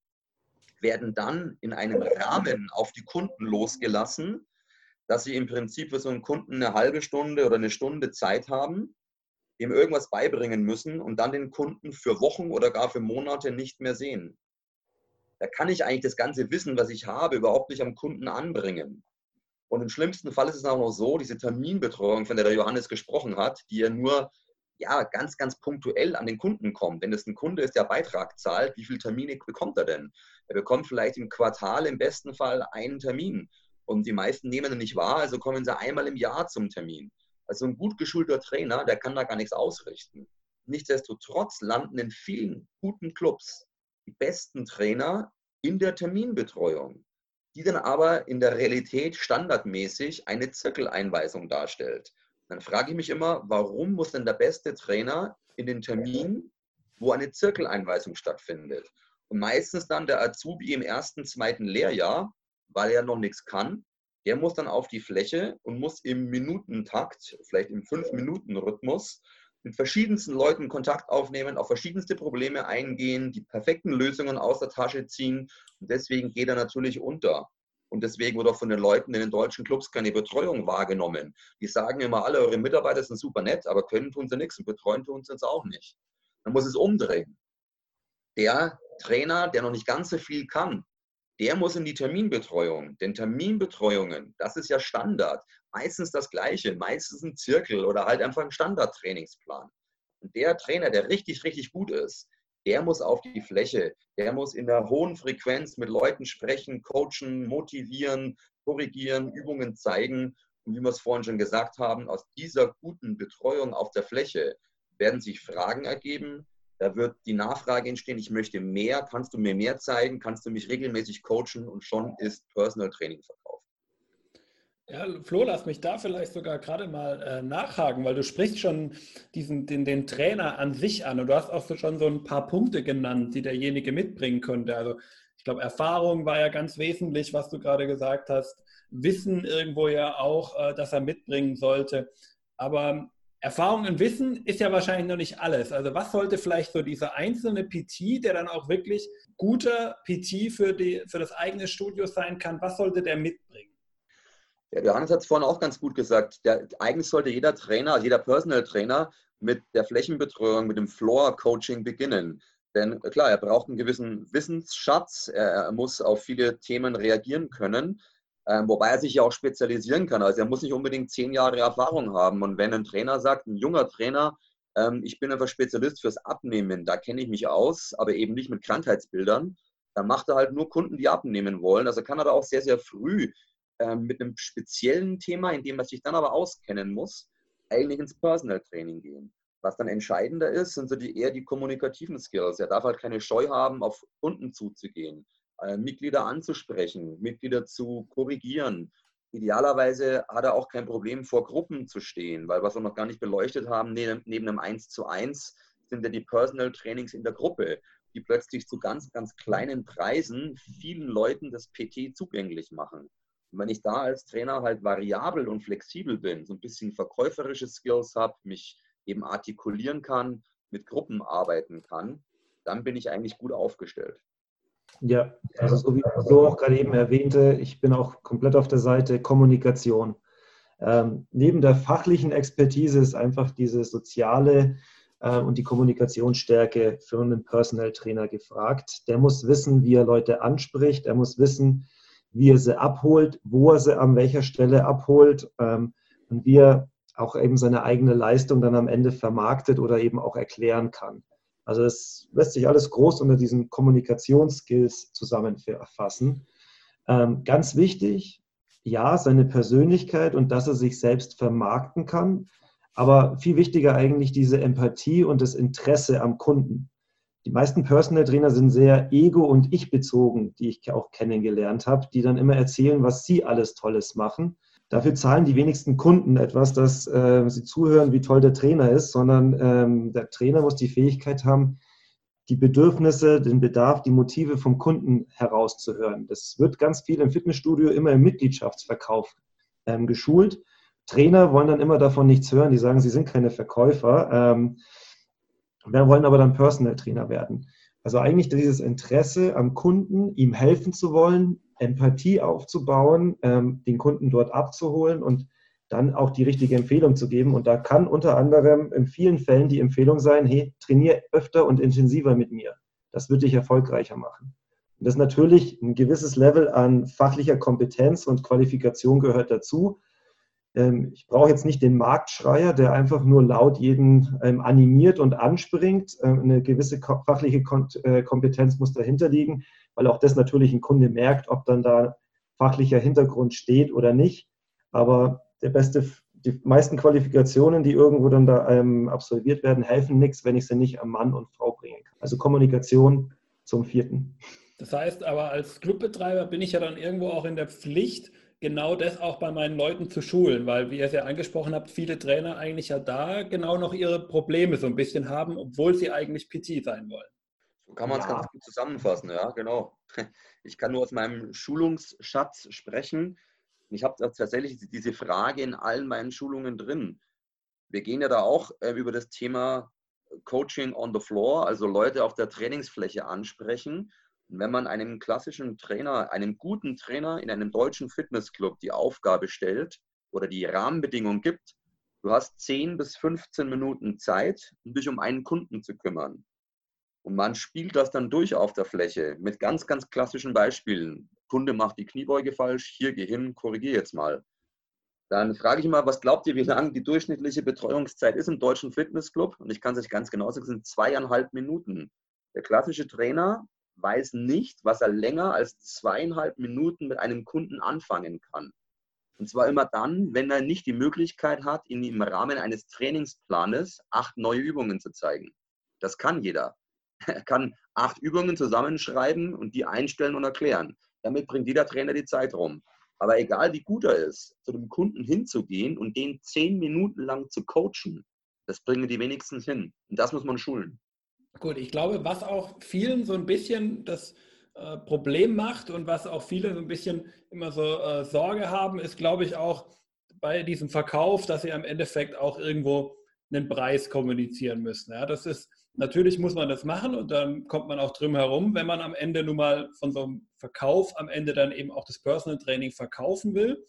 werden dann in einem Rahmen auf die Kunden losgelassen, dass sie im Prinzip für so einen Kunden eine halbe Stunde oder eine Stunde Zeit haben, ihm irgendwas beibringen müssen und dann den Kunden für Wochen oder gar für Monate nicht mehr sehen da kann ich eigentlich das ganze Wissen, was ich habe, überhaupt nicht am Kunden anbringen. Und im schlimmsten Fall ist es auch noch so, diese Terminbetreuung, von der der Johannes gesprochen hat, die ja nur ja, ganz, ganz punktuell an den Kunden kommt. Wenn das ein Kunde ist, der Beitrag zahlt, wie viele Termine bekommt er denn? Er bekommt vielleicht im Quartal im besten Fall einen Termin. Und die meisten nehmen ihn nicht wahr, also kommen sie einmal im Jahr zum Termin. Also ein gut geschulter Trainer, der kann da gar nichts ausrichten. Nichtsdestotrotz landen in vielen guten Clubs die besten Trainer in der Terminbetreuung, die dann aber in der Realität standardmäßig eine Zirkeleinweisung darstellt. Dann frage ich mich immer, warum muss denn der beste Trainer in den Termin, wo eine Zirkeleinweisung stattfindet? Und meistens dann der Azubi im ersten, zweiten Lehrjahr, weil er noch nichts kann, der muss dann auf die Fläche und muss im Minutentakt, vielleicht im Fünf-Minuten-Rhythmus, mit verschiedensten Leuten Kontakt aufnehmen, auf verschiedenste Probleme eingehen, die perfekten Lösungen aus der Tasche ziehen. Und deswegen geht er natürlich unter. Und deswegen wird auch von den Leuten in den deutschen Clubs keine Betreuung wahrgenommen. Die sagen immer alle, eure Mitarbeiter sind super nett, aber können tun sie nichts und betreuen tun sie uns auch nicht. Man muss es umdrehen. Der Trainer, der noch nicht ganz so viel kann, der muss in die Terminbetreuung. Denn Terminbetreuungen, das ist ja Standard. Meistens das Gleiche, meistens ein Zirkel oder halt einfach ein Standardtrainingsplan. Und der Trainer, der richtig, richtig gut ist, der muss auf die Fläche, der muss in der hohen Frequenz mit Leuten sprechen, coachen, motivieren, korrigieren, Übungen zeigen. Und wie wir es vorhin schon gesagt haben, aus dieser guten Betreuung auf der Fläche werden sich Fragen ergeben, da wird die Nachfrage entstehen, ich möchte mehr, kannst du mir mehr zeigen, kannst du mich regelmäßig coachen und schon ist Personal Training verkauft. Ja, Flo, lass mich da vielleicht sogar gerade mal äh, nachhaken, weil du sprichst schon diesen, den, den Trainer an sich an und du hast auch so schon so ein paar Punkte genannt, die derjenige mitbringen könnte. Also ich glaube, Erfahrung war ja ganz wesentlich, was du gerade gesagt hast. Wissen irgendwo ja auch, äh, dass er mitbringen sollte. Aber Erfahrung und Wissen ist ja wahrscheinlich noch nicht alles. Also was sollte vielleicht so dieser einzelne PT, der dann auch wirklich guter PT für, die, für das eigene Studio sein kann, was sollte der mitbringen? Ja, Johannes hat es vorhin auch ganz gut gesagt. Der, eigentlich sollte jeder Trainer, also jeder Personal Trainer mit der Flächenbetreuung, mit dem Floor Coaching beginnen. Denn klar, er braucht einen gewissen Wissensschatz, er, er muss auf viele Themen reagieren können. Ähm, wobei er sich ja auch spezialisieren kann. Also er muss nicht unbedingt zehn Jahre Erfahrung haben. Und wenn ein Trainer sagt, ein junger Trainer, ähm, ich bin einfach Spezialist fürs Abnehmen, da kenne ich mich aus, aber eben nicht mit Krankheitsbildern, dann macht er halt nur Kunden, die abnehmen wollen. Also kann er da auch sehr, sehr früh ähm, mit einem speziellen Thema, in dem er sich dann aber auskennen muss, eigentlich ins Personal Training gehen. Was dann entscheidender ist, sind so die, eher die kommunikativen Skills. Er darf halt keine Scheu haben, auf Kunden zuzugehen. Äh, Mitglieder anzusprechen, Mitglieder zu korrigieren. Idealerweise hat er auch kein Problem, vor Gruppen zu stehen, weil was wir noch gar nicht beleuchtet haben, neben, neben einem 1 zu 1 sind ja die Personal Trainings in der Gruppe, die plötzlich zu ganz, ganz kleinen Preisen vielen Leuten das PT zugänglich machen. Und wenn ich da als Trainer halt variabel und flexibel bin, so ein bisschen verkäuferische Skills habe, mich eben artikulieren kann, mit Gruppen arbeiten kann, dann bin ich eigentlich gut aufgestellt. Ja, also so wie Flo auch gerade eben erwähnte, ich bin auch komplett auf der Seite Kommunikation. Ähm, neben der fachlichen Expertise ist einfach diese soziale äh, und die Kommunikationsstärke für einen Personal Trainer gefragt. Der muss wissen, wie er Leute anspricht, er muss wissen, wie er sie abholt, wo er sie an welcher Stelle abholt ähm, und wie er auch eben seine eigene Leistung dann am Ende vermarktet oder eben auch erklären kann. Also es lässt sich alles groß unter diesen Kommunikationsskills zusammenfassen. Ähm, ganz wichtig, ja, seine Persönlichkeit und dass er sich selbst vermarkten kann, aber viel wichtiger eigentlich diese Empathie und das Interesse am Kunden. Die meisten Personal Trainer sind sehr ego- und ich-bezogen, die ich auch kennengelernt habe, die dann immer erzählen, was sie alles Tolles machen Dafür zahlen die wenigsten Kunden etwas, dass äh, sie zuhören, wie toll der Trainer ist, sondern ähm, der Trainer muss die Fähigkeit haben, die Bedürfnisse, den Bedarf, die Motive vom Kunden herauszuhören. Das wird ganz viel im Fitnessstudio immer im Mitgliedschaftsverkauf ähm, geschult. Trainer wollen dann immer davon nichts hören, die sagen, sie sind keine Verkäufer. Ähm, wir wollen aber dann Personal Trainer werden. Also eigentlich dieses Interesse am Kunden, ihm helfen zu wollen, Empathie aufzubauen, ähm, den Kunden dort abzuholen und dann auch die richtige Empfehlung zu geben. Und da kann unter anderem in vielen Fällen die Empfehlung sein, hey, trainiere öfter und intensiver mit mir. Das wird dich erfolgreicher machen. Und das ist natürlich ein gewisses Level an fachlicher Kompetenz und Qualifikation gehört dazu. Ähm, ich brauche jetzt nicht den Marktschreier, der einfach nur laut jeden ähm, animiert und anspringt. Ähm, eine gewisse fachliche äh, Kompetenz muss dahinter liegen, weil auch das natürlich ein Kunde merkt, ob dann da fachlicher Hintergrund steht oder nicht. Aber der beste, die meisten Qualifikationen, die irgendwo dann da absolviert werden, helfen nichts, wenn ich sie nicht am Mann und Frau bringen kann. Also Kommunikation zum vierten. Das heißt aber, als Clubbetreiber bin ich ja dann irgendwo auch in der Pflicht, genau das auch bei meinen Leuten zu schulen, weil, wie ihr es ja angesprochen habt, viele Trainer eigentlich ja da genau noch ihre Probleme so ein bisschen haben, obwohl sie eigentlich PT sein wollen. So kann man es ja. ganz gut zusammenfassen, ja, genau. [laughs] Ich kann nur aus meinem Schulungsschatz sprechen. Ich habe tatsächlich diese Frage in allen meinen Schulungen drin. Wir gehen ja da auch äh, über das Thema Coaching on the Floor, also Leute auf der Trainingsfläche ansprechen. Und wenn man einem klassischen Trainer, einem guten Trainer in einem deutschen Fitnessclub die Aufgabe stellt oder die Rahmenbedingungen gibt, du hast 10 bis 15 Minuten Zeit, um dich um einen Kunden zu kümmern. Und man spielt das dann durch auf der Fläche mit ganz, ganz klassischen Beispielen. Kunde macht die Kniebeuge falsch, hier geh hin, korrigier jetzt mal. Dann frage ich mal, was glaubt ihr, wie lang die durchschnittliche Betreuungszeit ist im deutschen Fitnessclub? Und ich kann es euch ganz genau sagen, es sind zweieinhalb Minuten. Der klassische Trainer weiß nicht, was er länger als zweieinhalb Minuten mit einem Kunden anfangen kann. Und zwar immer dann, wenn er nicht die Möglichkeit hat, ihn im Rahmen eines Trainingsplanes acht neue Übungen zu zeigen. Das kann jeder. Er [laughs] kann acht Übungen zusammenschreiben und die einstellen und erklären. Damit bringt jeder Trainer die Zeit rum. Aber egal wie gut er ist, zu dem Kunden hinzugehen und den zehn Minuten lang zu coachen, das bringen die wenigsten hin. Und das muss man schulen. Gut, ich glaube, was auch vielen so ein bisschen das äh, Problem macht und was auch viele so ein bisschen immer so äh, Sorge haben, ist, glaube ich, auch bei diesem Verkauf, dass sie am Endeffekt auch irgendwo einen Preis kommunizieren müssen. Ja, das ist Natürlich muss man das machen und dann kommt man auch drum herum, wenn man am Ende nun mal von so einem Verkauf am Ende dann eben auch das Personal Training verkaufen will.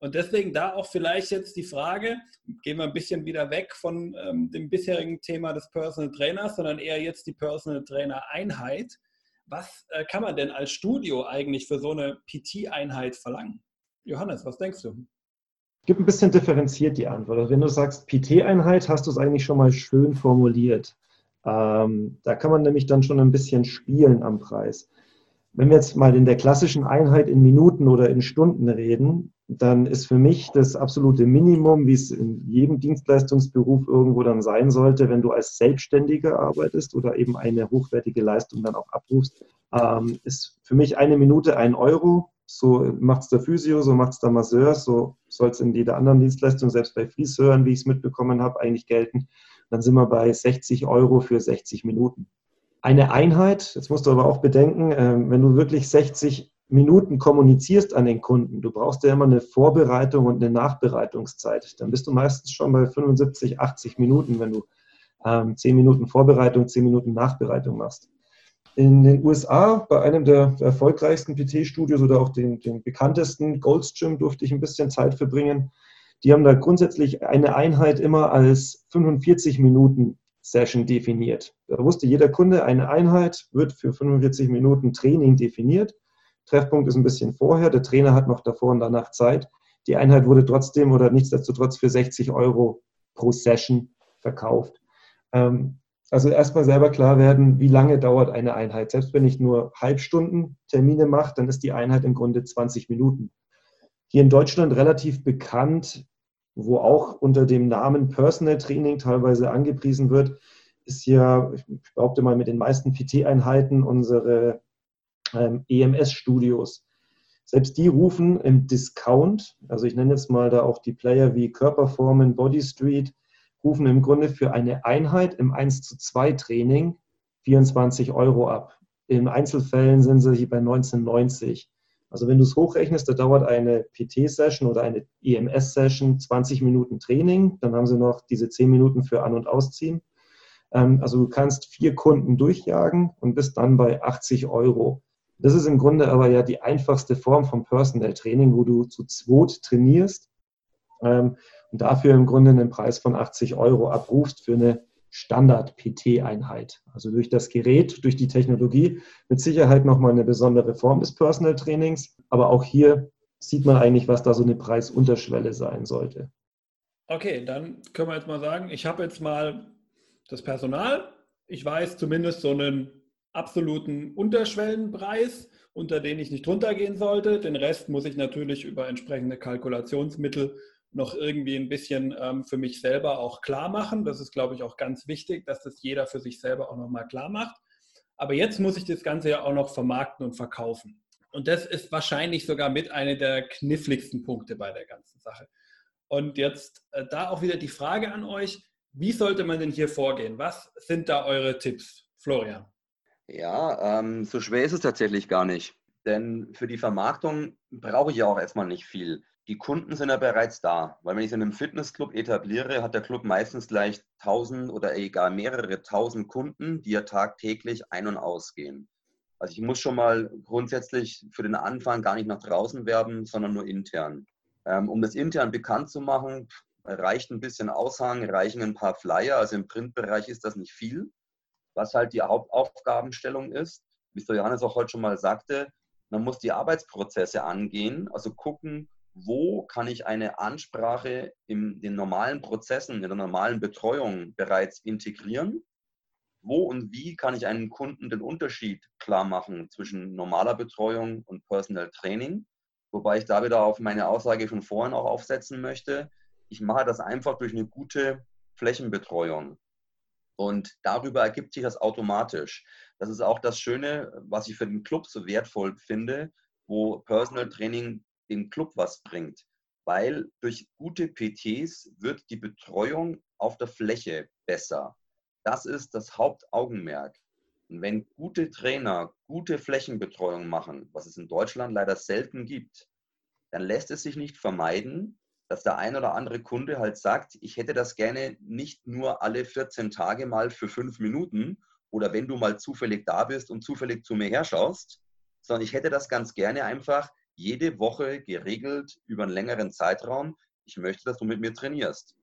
Und deswegen da auch vielleicht jetzt die Frage, gehen wir ein bisschen wieder weg von ähm, dem bisherigen Thema des Personal Trainers, sondern eher jetzt die Personal Trainer Einheit. Was äh, kann man denn als Studio eigentlich für so eine PT-Einheit verlangen? Johannes, was denkst du? Gib ein bisschen differenziert die Antwort. Also wenn du sagst PT-Einheit, hast du es eigentlich schon mal schön formuliert. Ähm, da kann man nämlich dann schon ein bisschen spielen am Preis. Wenn wir jetzt mal in der klassischen Einheit in Minuten oder in Stunden reden, dann ist für mich das absolute Minimum, wie es in jedem Dienstleistungsberuf irgendwo dann sein sollte, wenn du als Selbstständiger arbeitest oder eben eine hochwertige Leistung dann auch abrufst, ähm, ist für mich eine Minute ein Euro. So macht es der Physio, so macht es der Masseur, so soll es in jeder anderen Dienstleistung, selbst bei Friseuren, wie ich es mitbekommen habe, eigentlich gelten. Dann sind wir bei 60 Euro für 60 Minuten. Eine Einheit, jetzt musst du aber auch bedenken, ähm, wenn du wirklich 60 Minuten kommunizierst an den Kunden, du brauchst ja immer eine Vorbereitung und eine Nachbereitungszeit. Dann bist du meistens schon bei 75, 80 Minuten, wenn du ähm, 10 Minuten Vorbereitung, 10 Minuten Nachbereitung machst. In den USA, bei einem der, erfolgreichsten PT-Studios oder auch den, den bekanntesten, Gold's Gym, durfte ich ein bisschen Zeit verbringen. Die haben da grundsätzlich eine Einheit immer als 45 Minuten Session definiert. Da wusste jeder Kunde, eine Einheit wird für 45 Minuten Training definiert. Treffpunkt ist ein bisschen vorher, der Trainer hat noch davor und danach Zeit. Die Einheit wurde trotzdem oder nichtsdestotrotz für 60 Euro pro Session verkauft. Ähm, also erstmal selber klar werden, wie lange dauert eine Einheit. Selbst wenn ich nur Halbstunden Termine mache, dann ist die Einheit im Grunde 20 Minuten hier in Deutschland relativ bekannt, wo auch unter dem Namen Personal Training teilweise angepriesen wird, ist ja, ich behaupte mal, mit den meisten PT-Einheiten unsere ähm, EMS-Studios. Selbst die rufen im Discount, also ich nenne jetzt mal da auch die Player wie Körperformen, Body Street, rufen im Grunde für eine Einheit im 1 zu 2 Training 24 Euro ab. In Einzelfällen sind sie hier bei 1990. Also wenn du es hochrechnest, da dauert eine PT-Session oder eine EMS-Session 20 Minuten Training, dann haben sie noch diese 10 Minuten für An- und Ausziehen. Ähm, also du kannst vier Kunden durchjagen und bist dann bei 80 Euro. Das ist im Grunde aber ja die einfachste Form vom Personal Training, wo du zu zweit trainierst ähm, und dafür im Grunde einen Preis von 80 Euro abrufst für eine Standard-PT-Einheit. Also durch das Gerät, durch die Technologie mit Sicherheit nochmal eine besondere Form des Personal Trainings. Aber auch hier sieht man eigentlich, was da so eine Preisunterschwelle sein sollte. Okay, dann können wir jetzt mal sagen, ich habe jetzt mal das Personal. Ich weiß zumindest so einen absoluten Unterschwellenpreis, unter den ich nicht drunter gehen sollte. Den Rest muss ich natürlich über entsprechende Kalkulationsmittel noch irgendwie ein bisschen ähm, für mich selber auch klar machen. Das ist, glaube ich, auch ganz wichtig, dass das jeder für sich selber auch nochmal klar macht. Aber jetzt muss ich das Ganze ja auch noch vermarkten und verkaufen. Und das ist wahrscheinlich sogar mit einer der kniffligsten Punkte bei der ganzen Sache. Und jetzt äh, da auch wieder die Frage an euch, wie sollte man denn hier vorgehen? Was sind da eure Tipps, Florian? Ja, ähm, so schwer ist es tatsächlich gar nicht. Denn für die Vermarktung brauche ich ja auch erstmal nicht viel. Die Kunden sind ja bereits da, weil wenn ich es in einem Fitnessclub etabliere, hat der Club meistens gleich tausend oder egal mehrere tausend Kunden, die ja tagtäglich ein- und ausgehen. Also ich muss schon mal grundsätzlich für den Anfang gar nicht nach draußen werben, sondern nur intern. Ähm, um das intern bekannt zu machen, reicht ein bisschen Aushang, reichen ein paar Flyer. Also im Printbereich ist das nicht viel. Was halt die Hauptaufgabenstellung ist, wie es der Johannes auch heute schon mal sagte, man muss die Arbeitsprozesse angehen, also gucken, wo kann ich eine Ansprache in den normalen Prozessen, in der normalen Betreuung bereits integrieren? Wo und wie kann ich einem Kunden den Unterschied klar machen zwischen normaler Betreuung und Personal Training? Wobei ich da wieder auf meine Aussage von vorhin auch aufsetzen möchte. Ich mache das einfach durch eine gute Flächenbetreuung. Und darüber ergibt sich das automatisch. Das ist auch das Schöne, was ich für den Club so wertvoll finde, wo Personal Training dem Club was bringt. Weil durch gute PTs wird die Betreuung auf der Fläche besser. Das ist das Hauptaugenmerk. Und wenn gute Trainer gute Flächenbetreuung machen, was es in Deutschland leider selten gibt, dann lässt es sich nicht vermeiden, dass der ein oder andere Kunde halt sagt, ich hätte das gerne nicht nur alle 14 Tage mal für fünf Minuten oder wenn du mal zufällig da bist und zufällig zu mir herschaust, sondern ich hätte das ganz gerne einfach jede Woche geregelt über einen längeren Zeitraum. Ich möchte, dass du mit mir trainierst.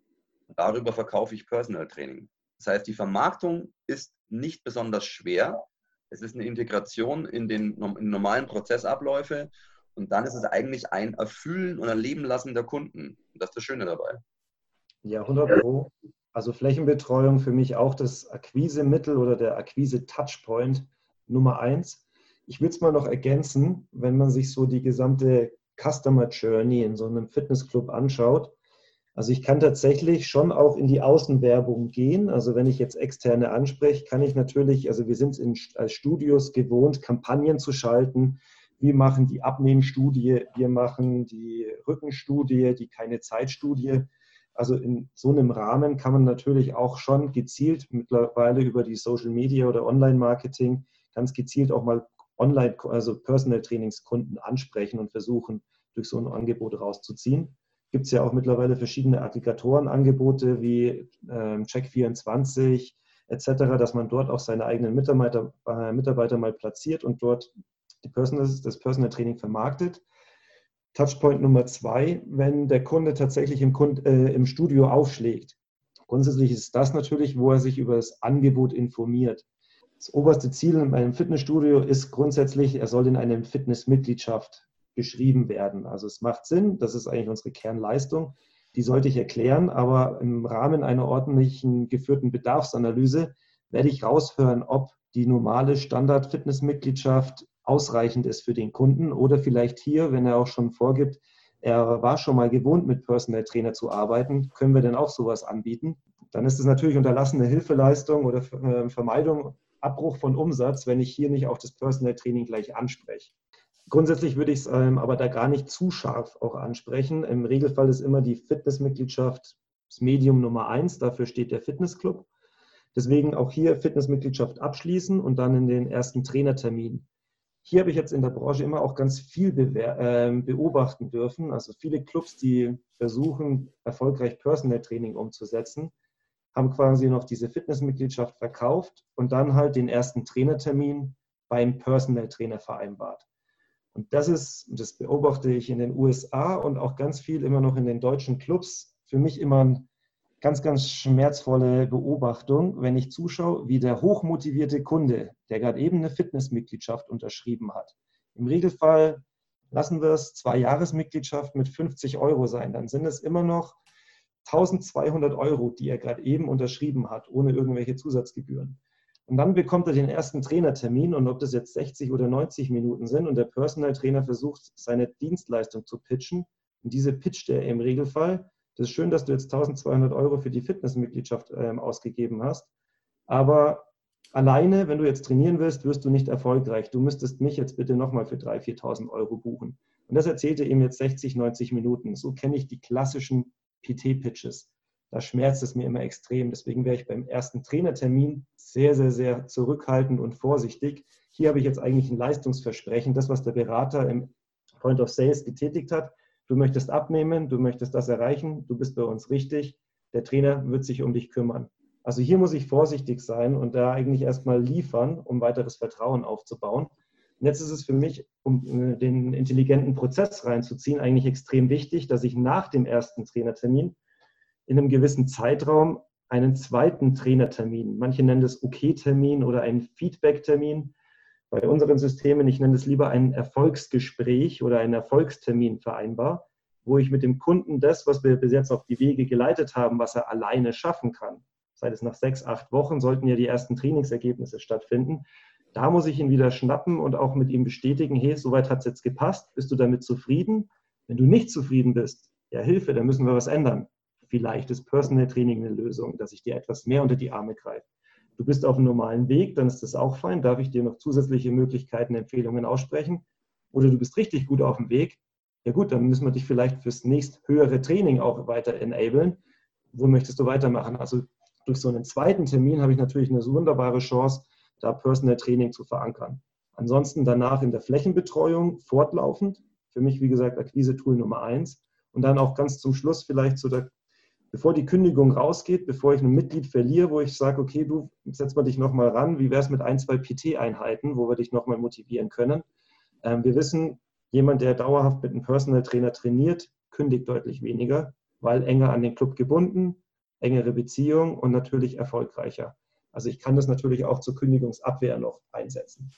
Darüber verkaufe ich Personal Training. Das heißt, die Vermarktung ist nicht besonders schwer. Es ist eine Integration in den in normalen Prozessabläufe und dann ist es eigentlich ein Erfüllen und Erleben lassen der Kunden. Und das ist das Schöne dabei. Ja, 100 Pro. Also Flächenbetreuung für mich auch das Akquisemittel oder der Akquise-Touchpoint Nummer eins. Ich würde es mal noch ergänzen, wenn man sich so die gesamte Customer Journey in so einem Fitnessclub anschaut. Also ich kann tatsächlich schon auch in die Außenwerbung gehen. Also wenn ich jetzt externe anspreche, kann ich natürlich, also wir sind in, als Studios gewohnt, Kampagnen zu schalten. Wir machen die Abnehmstudie, wir machen die Rückenstudie, die keine Zeitstudie. Also in so einem Rahmen kann man natürlich auch schon gezielt mittlerweile über die Social Media oder Online-Marketing ganz gezielt auch mal Online, also Personal Trainingskunden ansprechen und versuchen, durch so ein Angebot rauszuziehen. Gibt es ja auch mittlerweile verschiedene Aggregatorenangebote wie ähm, Check24 etc., dass man dort auch seine eigenen Mitarbeiter, äh, Mitarbeiter mal platziert und dort Personal, das Personal Training vermarktet. Touchpoint Nummer zwei, wenn der Kunde tatsächlich im, Kund, äh, im Studio aufschlägt. Grundsätzlich ist das natürlich, wo er sich über das Angebot informiert. Das oberste Ziel in einem Fitnessstudio ist grundsätzlich, er soll in eine Fitnessmitgliedschaft geschrieben werden. Also es macht Sinn, das ist eigentlich unsere Kernleistung. Die sollte ich erklären, aber im Rahmen einer ordentlichen geführten Bedarfsanalyse werde ich raushören, ob die normale Standard-Fitnessmitgliedschaft ausreichend ist für den Kunden oder vielleicht hier, wenn er auch schon vorgibt, er war schon mal gewohnt, mit Personal Trainer zu arbeiten, können wir denn auch sowas anbieten? Dann ist es natürlich unterlassene Hilfeleistung oder äh, Vermeidung Abbruch von Umsatz, wenn ich hier nicht auch das Personal Training gleich anspreche. Grundsätzlich würde ich es ähm, aber da gar nicht zu scharf auch ansprechen. Im Regelfall ist immer die Fitnessmitgliedschaft das Medium Nummer eins, dafür steht der Fitnessclub. Deswegen auch hier Fitnessmitgliedschaft abschließen und dann in den ersten Trainertermin. Hier habe ich jetzt in der Branche immer auch ganz viel äh, beobachten dürfen. Also viele Clubs, die versuchen, erfolgreich Personal Training umzusetzen, haben quasi noch diese Fitnessmitgliedschaft verkauft und dann halt den ersten Trainertermin beim Personal Trainer vereinbart. Und das ist, das beobachte ich in den USA und auch ganz viel immer noch in den deutschen Clubs, für mich immer eine ganz, ganz schmerzvolle Beobachtung, wenn ich zuschaue, wie der hochmotivierte Kunde, der gerade eben eine Fitnessmitgliedschaft unterschrieben hat, im Regelfall lassen wir es zwei Jahresmitgliedschaft mit 50 Euro sein, dann sind es immer noch 1200 Euro, die er gerade eben unterschrieben hat, ohne irgendwelche Zusatzgebühren. Und dann bekommt er den ersten Trainertermin und ob das jetzt 60 oder 90 Minuten sind und der Personal Trainer versucht, seine Dienstleistung zu pitchen. Und diese pitcht er im Regelfall. Das ist schön, dass du jetzt 1200 Euro für die Fitnessmitgliedschaft äh, ausgegeben hast. Aber alleine, wenn du jetzt trainieren willst, wirst du nicht erfolgreich. Du müsstest mich jetzt bitte nochmal für 3.000, 4.000 Euro buchen. Und das erzählt er ihm jetzt 60, 90 Minuten. So kenne ich die klassischen PT-Pitches. Da schmerzt es mir immer extrem. Deswegen wäre ich beim ersten Trainertermin sehr, sehr, sehr zurückhaltend und vorsichtig. Hier habe ich jetzt eigentlich ein Leistungsversprechen. Das, was der Berater im Point of Sales getätigt hat, du möchtest abnehmen, du möchtest das erreichen, du bist bei uns richtig, der Trainer wird sich um dich kümmern. Also hier muss ich vorsichtig sein und da eigentlich erstmal liefern, um weiteres Vertrauen aufzubauen. Und jetzt ist es für mich, um äh, den intelligenten Prozess reinzuziehen, eigentlich extrem wichtig, dass ich nach dem ersten Trainertermin in einem gewissen Zeitraum einen zweiten Trainertermin, manche nennen das OK-Termin oder einen Feedback-Termin, bei unseren Systemen, ich nenne es lieber ein Erfolgsgespräch oder einen Erfolgstermin vereinbar, wo ich mit dem Kunden das, was wir bis jetzt auf die Wege geleitet haben, was er alleine schaffen kann, sei es nach sechs, acht Wochen, sollten ja die ersten Trainingsergebnisse stattfinden. Da muss ich ihn wieder schnappen und auch mit ihm bestätigen, hey, soweit hat es jetzt gepasst, bist du damit zufrieden? Wenn du nicht zufrieden bist, ja Hilfe, dann müssen wir was ändern. Vielleicht ist Personal Training eine Lösung, dass ich dir etwas mehr unter die Arme greife. Du bist auf einem normalen Weg, dann ist das auch fein. Darf ich dir noch zusätzliche Möglichkeiten, Empfehlungen aussprechen? Oder du bist richtig gut auf dem Weg. Ja gut, dann müssen wir dich vielleicht fürs nächst höhere Training auch weiter enablen. Wo möchtest du weitermachen? Also durch so einen zweiten Termin habe ich natürlich eine wunderbare Chance, da Personal Training zu verankern. Ansonsten danach in der Flächenbetreuung fortlaufend. Für mich, wie gesagt, Akquise-Tool Nummer eins. Und dann auch ganz zum Schluss vielleicht zu der bevor die Kündigung rausgeht, bevor ich ein Mitglied verliere, wo ich sage, okay, du setz mal dich nochmal ran, wie wäre es mit ein, zwei PT-Einheiten, wo wir dich nochmal motivieren können. Ähm, wir wissen, jemand, der dauerhaft mit einem Personal Trainer trainiert, kündigt deutlich weniger, weil enger an den Club gebunden, engere Beziehung und natürlich erfolgreicher. Also ich kann das natürlich auch zur Kündigungsabwehr noch einsetzen.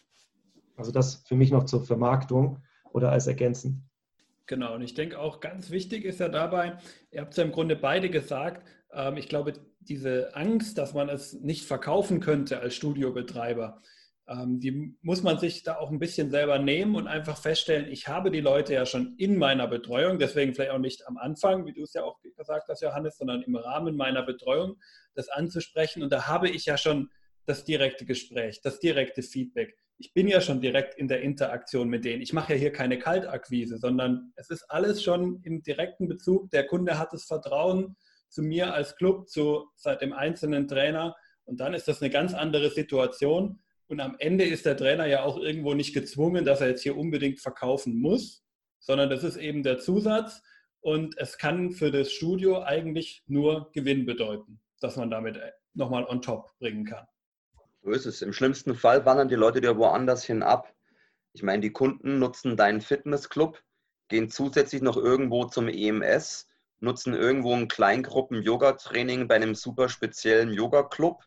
Also das für mich noch zur Vermarktung oder als ergänzend. Genau, und ich denke auch ganz wichtig ist ja dabei, ihr habt es ja im Grunde beide gesagt, ähm, ich glaube, diese Angst, dass man es nicht verkaufen könnte als Studiobetreiber, die muss man sich da auch ein bisschen selber nehmen und einfach feststellen, ich habe die Leute ja schon in meiner Betreuung, deswegen vielleicht auch nicht am Anfang, wie du es ja auch gesagt hast, Johannes, sondern im Rahmen meiner Betreuung, das anzusprechen. Und da habe ich ja schon das direkte Gespräch, das direkte Feedback ich bin ja schon direkt in der Interaktion mit denen. Ich mache ja hier keine Kaltakquise, sondern es ist alles schon im direkten Bezug. Der Kunde hat das Vertrauen zu mir als Club, zu dem einzelnen Trainer. Und dann ist das eine ganz andere Situation. Und am Ende ist der Trainer ja auch irgendwo nicht gezwungen, dass er jetzt hier unbedingt verkaufen muss, sondern das ist eben der Zusatz. Und es kann für das Studio eigentlich nur Gewinn bedeuten, dass man damit nochmal on top bringen kann. So ist es. Im schlimmsten Fall wandern die Leute dir woanders hin ab. Ich meine, die Kunden nutzen deinen Fitnessclub, gehen zusätzlich noch irgendwo zum EMS, nutzen irgendwo ein Kleingruppen-Yoga-Training bei einem super speziellen Yoga-Club,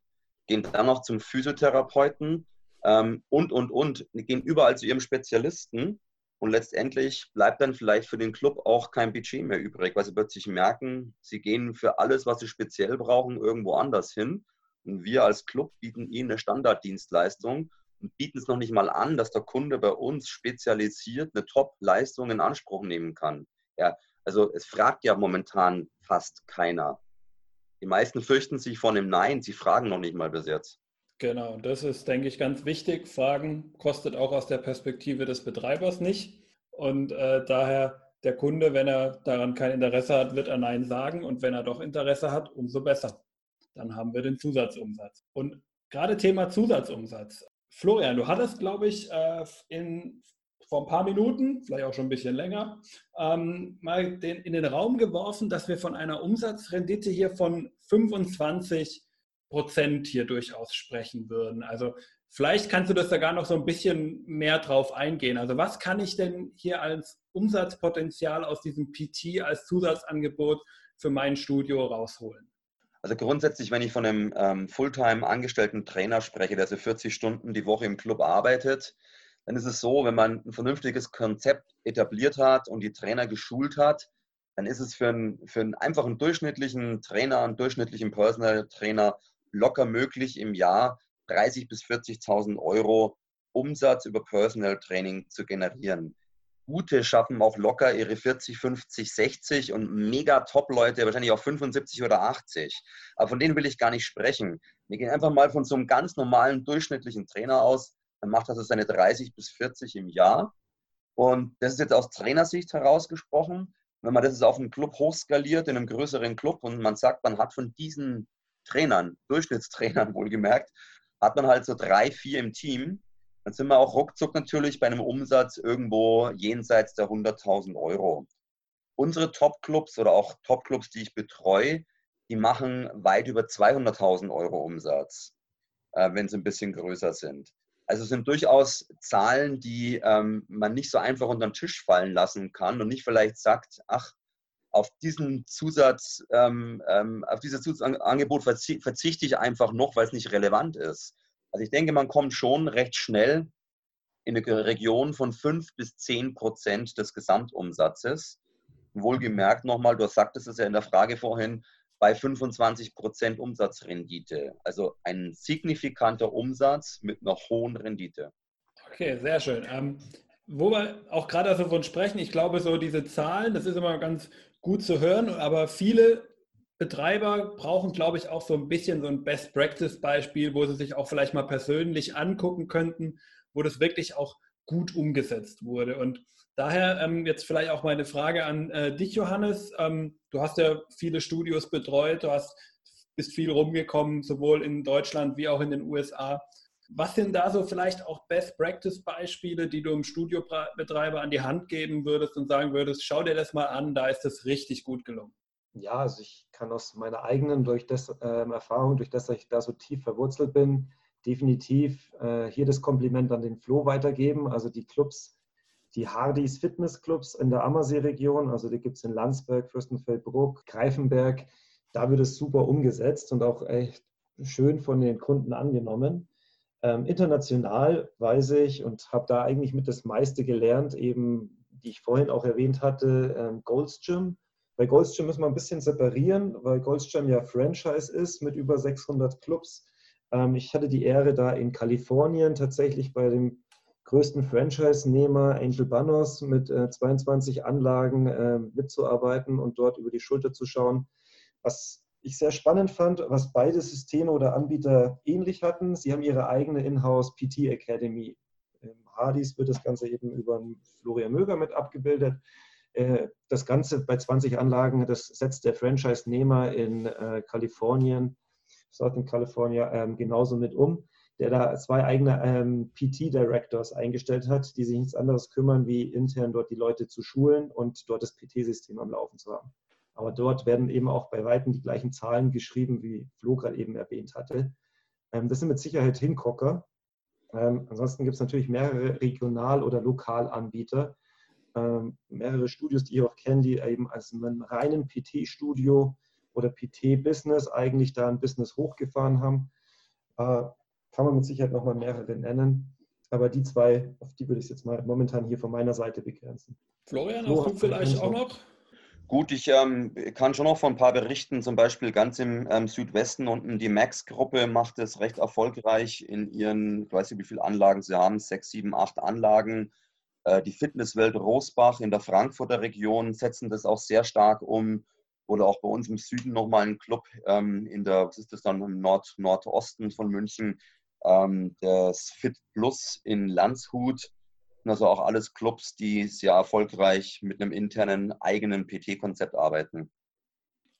gehen dann noch zum Physiotherapeuten ähm, und, und, und. Die gehen überall zu ihrem Spezialisten und letztendlich bleibt dann vielleicht für den Club auch kein Budget mehr übrig, weil sie plötzlich merken, sie gehen für alles, was sie speziell brauchen, irgendwo anders hin und wir als Club bieten Ihnen eine Standarddienstleistung und bieten es noch nicht mal an, dass der Kunde bei uns spezialisiert eine Top-Leistung in Anspruch nehmen kann. Ja, also es fragt ja momentan fast keiner. Die meisten fürchten sich vor einem Nein, sie fragen noch nicht mal bis jetzt. Genau, das ist, denke ich, ganz wichtig. Fragen kostet auch aus der Perspektive des Betreibers nicht. Und äh, daher der Kunde, wenn er daran kein Interesse hat, wird er Nein sagen. Und wenn er doch Interesse hat, umso besser dann haben wir den Zusatzumsatz. Und gerade Thema Zusatzumsatz. Florian, du hattest, glaube ich, äh, in, vor ein paar Minuten, vielleicht auch schon ein bisschen länger, ähm, mal den, in den Raum geworfen, dass wir von einer Umsatzrendite hier von 25 Prozent hier durchaus sprechen würden. Also vielleicht kannst du das da gar noch so ein bisschen mehr drauf eingehen. Also was kann ich denn hier als Umsatzpotenzial aus diesem PT als Zusatzangebot für mein Studio rausholen? Also grundsätzlich, wenn ich von einem ähm, Fulltime angestellten Trainer spreche, der so 40 Stunden die Woche im Club arbeitet, dann ist es so, wenn man ein vernünftiges Konzept etabliert hat und die Trainer geschult hat, dann ist es für einen, für einen einfachen durchschnittlichen Trainer, einen durchschnittlichen Personal Trainer locker möglich, im Jahr 30.000 bis 40.000 Euro Umsatz über Personal Training zu generieren. Gute schaffen auch locker ihre 40, 50, 60 und mega Top-Leute wahrscheinlich auch 75 oder 80. Aber von denen will ich gar nicht sprechen. Wir gehen einfach mal von so einem ganz normalen durchschnittlichen Trainer aus. Dann macht er so seine 30 bis 40 im Jahr. Und das ist jetzt aus Trainersicht herausgesprochen. Wenn man das jetzt auf einen Club hochskaliert, in einem größeren Club und man sagt, man hat von diesen Trainern, Durchschnittstrainern [laughs] wohlgemerkt, hat man halt so drei, vier im Team, dann sind wir auch ruckzuck natürlich bei einem Umsatz irgendwo jenseits der 100.000 Euro. unsere Top-Clubs oder auch Top-Clubs, die ich betreue, die machen weit über 200.000 Euro Umsatz, äh, wenn sie ein bisschen größer sind. Also es sind durchaus Zahlen, die ähm, man nicht so einfach unter den Tisch fallen lassen kann und nicht vielleicht sagt, ach, auf diesen Zusatz, ähm, ähm, auf dieses Zusatzangebot verzichte ich einfach noch, weil es nicht relevant ist. Also ich denke, man kommt schon recht schnell in eine Region von 5 bis 10 Prozent des Gesamtumsatzes. Wohlgemerkt nochmal, du sagtest es ja in der Frage vorhin, bei 25 Prozent Umsatzrendite. Also ein signifikanter Umsatz mit einer hohen Rendite. Okay, sehr schön. Ähm, wo wir auch gerade davon sprechen, ich glaube, so diese Zahlen, das ist immer ganz gut zu hören, aber viele Betreiber brauchen, glaube ich, auch so ein bisschen so ein Best-Practice-Beispiel, wo sie sich auch vielleicht mal persönlich angucken könnten, wo das wirklich auch gut umgesetzt wurde. Und daher ähm, jetzt vielleicht auch meine Frage an äh, dich, Johannes. Ähm, du hast ja viele Studios betreut, du hast, bist viel rumgekommen, sowohl in Deutschland wie auch in den USA. Was sind da so vielleicht auch Best-Practice-Beispiele, die du im Studiobetreiber an die Hand geben würdest und sagen würdest, schau dir das mal an, da ist es richtig gut gelungen? Ja, also ich kann aus meiner eigenen durch das, äh, Erfahrung, durch das ich da so tief verwurzelt bin, definitiv äh, hier das Kompliment an den Flo weitergeben. Also die Clubs, die Hardys Fitness Clubs in der Ammersee-Region, also die gibt es in Landsberg, Fürstenfeldbruck, Greifenberg, da wird es super umgesetzt und auch echt schön von den Kunden angenommen. Ähm, international weiß ich und habe da eigentlich mit das meiste gelernt, eben, die ich vorhin auch erwähnt hatte, ähm, Gold's Gym. Bei Gold's Gym müssen wir ein bisschen separieren, weil Gold's Gym ja Franchise ist mit über 600 Clubs. Ähm, ich hatte die Ehre, da in Kalifornien tatsächlich bei dem größten Franchise-Nehmer Angel Banos mit äh, 22 Anlagen äh, mitzuarbeiten und dort über die Schulter zu schauen, was ich sehr spannend fand, was beide Systeme oder Anbieter ähnlich hatten. Sie haben ihre eigene Inhouse PT Academy. Hardys wird das Ganze eben über Florian Möger mit abgebildet. Äh, das Ganze bei 20 Anlagen, das setzt der Franchise-Nehmer in äh, Kalifornien, Southern California, ähm, genauso mit um, der da zwei eigene ähm, PT-Directors eingestellt hat, die sich nichts anderes kümmern, wie intern dort die Leute zu schulen und dort das PT-System am Laufen zu haben. Aber dort werden eben auch bei Weitem die gleichen Zahlen geschrieben, wie Flo gerade eben erwähnt hatte. Ähm, das sind mit Sicherheit Hingucker. Ähm, ansonsten gibt es natürlich mehrere Regional- oder Lokalanbieter, ähm, mehrere Studios, die ich auch kenne, die eben als einen reinen PT-Studio oder PT-Business eigentlich da ein Business hochgefahren haben. Kann man mit Sicherheit nochmal mehrere nennen. Aber die zwei, auf die würde ich jetzt mal momentan hier von meiner Seite begrenzen. Florian, hast du vielleicht auch noch Gut, ich ähm, kann schon noch von ein paar berichten, zum Beispiel ganz im ähm, Südwesten unten die Max-Gruppe macht es recht erfolgreich in ihren, ich weiß nicht, wie viele Anlagen sie haben, sechs, sieben, acht Anlagen. Äh, die Fitnesswelt Rosbach in der Frankfurter Region setzen das auch sehr stark um. Oder auch bei uns im Süden nochmal ein Club ähm, in der, was ist das dann, im Nord Nordosten von München, ähm, das Fit Plus in Landshut also auch alles Clubs, die sehr erfolgreich mit einem internen eigenen PT-Konzept arbeiten.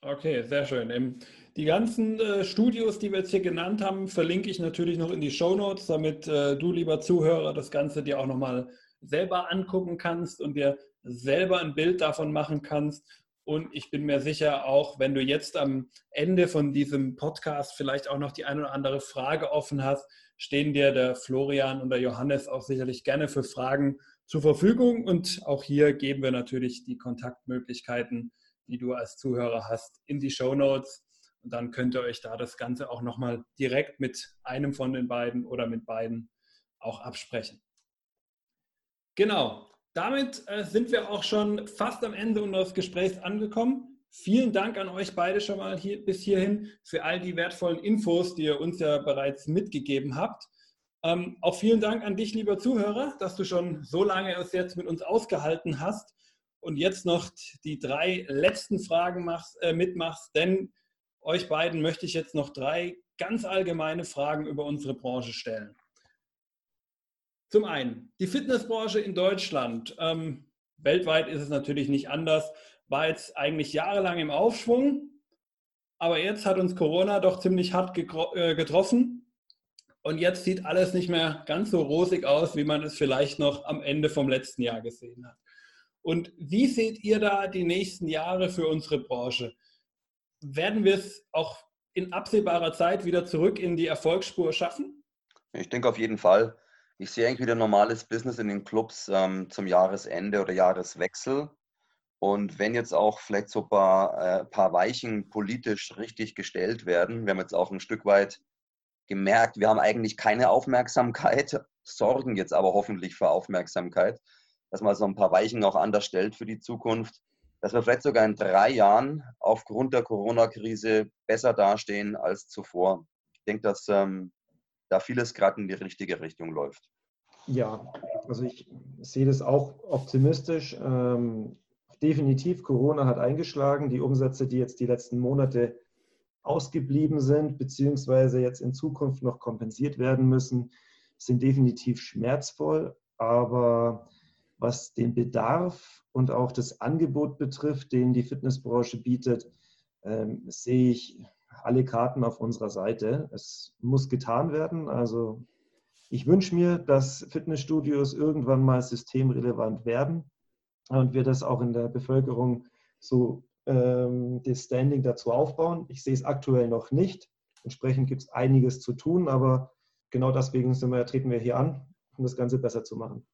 Okay, sehr schön. Die ganzen äh, Studios, die wir jetzt hier genannt haben, verlinke ich natürlich noch in die Show Notes, damit äh, du, lieber Zuhörer, das Ganze dir auch nochmal selber angucken kannst und dir selber ein Bild davon machen kannst. Und ich bin mir sicher, auch wenn du jetzt am Ende von diesem Podcast vielleicht auch noch die eine oder andere Frage offen hast, stehen dir der Florian und der Johannes auch sicherlich gerne für Fragen zur Verfügung. Und auch hier geben wir natürlich die Kontaktmöglichkeiten, die du als Zuhörer hast, in die Show Notes. Und dann könnt ihr euch da das Ganze auch nochmal direkt mit einem von den beiden oder mit beiden auch absprechen. Genau, damit äh, sind wir auch schon fast am Ende unseres Gesprächs angekommen. Vielen Dank an euch beide schon mal hier, bis hierhin für all die wertvollen Infos, die ihr uns ja bereits mitgegeben habt. Ähm, auch vielen Dank an dich, lieber Zuhörer, dass du schon so lange es jetzt mit uns ausgehalten hast und jetzt noch die drei letzten Fragen machst, äh, mitmachst, denn euch beiden möchte ich jetzt noch drei ganz allgemeine Fragen über unsere Branche stellen. Zum einen, die Fitnessbranche in Deutschland. Ähm, weltweit ist es natürlich nicht anders war jetzt eigentlich jahrelang im Aufschwung, aber jetzt hat uns Corona doch ziemlich hart äh, getroffen und jetzt sieht alles nicht mehr ganz so rosig aus, wie man es vielleicht noch am Ende vom letzten Jahr gesehen hat. Und wie seht ihr da die nächsten Jahre für unsere Branche? Werden wir es auch in absehbarer Zeit wieder zurück in die Erfolgsspur schaffen? Ich denke auf jeden Fall. Ich sehe eigentlich wieder normales Business in den Clubs ähm, zum Jahresende oder Jahreswechsel. Und wenn jetzt auch vielleicht so ein paar, äh, paar Weichen politisch richtig gestellt werden, wir haben jetzt auch ein Stück weit gemerkt, wir haben eigentlich keine Aufmerksamkeit, [laughs] sorgen jetzt aber hoffentlich für Aufmerksamkeit, dass man so ein paar Weichen auch anders stellt für die Zukunft, dass wir vielleicht sogar in drei Jahren aufgrund der Corona-Krise besser dastehen als zuvor. Ich denke, dass ähm, da vieles gerade in die richtige Richtung läuft. Ja, also ich sehe das auch optimistisch. Ähm, definitiv, Corona hat eingeschlagen. Die Umsätze, die jetzt die letzten Monate ausgeblieben sind, beziehungsweise jetzt in Zukunft noch kompensiert werden müssen, sind definitiv schmerzvoll. Aber was den Bedarf und auch das Angebot betrifft, den die Fitnessbranche bietet, ähm, sehe ich alle Karten auf unserer Seite. Es muss getan werden. Also ich wünsche mir, dass Fitnessstudios irgendwann mal systemrelevant werden und wir das auch in der Bevölkerung so ähm, das Standing dazu aufbauen. Ich sehe es aktuell noch nicht. Entsprechend gibt es einiges zu tun, aber genau deswegen wir, treten wir hier an, um das Ganze besser zu machen.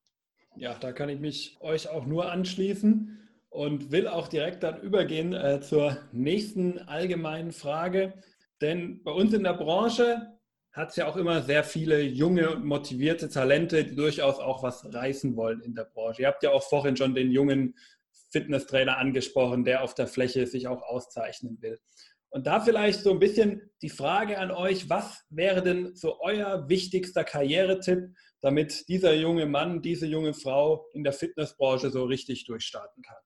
Ja, da kann ich mich euch auch nur anschließen und will auch direkt dann übergehen äh, zur nächsten allgemeinen Frage. Denn bei uns in der Branche hat es ja auch immer sehr viele junge und motivierte Talente, die durchaus auch was reißen wollen in der Branche. Ihr habt ja auch vorhin schon den jungen Fitnesstrainer angesprochen, der auf der Fläche sich auch auszeichnen will. Und da vielleicht so ein bisschen die Frage an euch, was wäre denn so euer wichtigster Karrieretipp, damit dieser junge Mann, diese junge Frau in der Fitnessbranche so richtig durchstarten kann?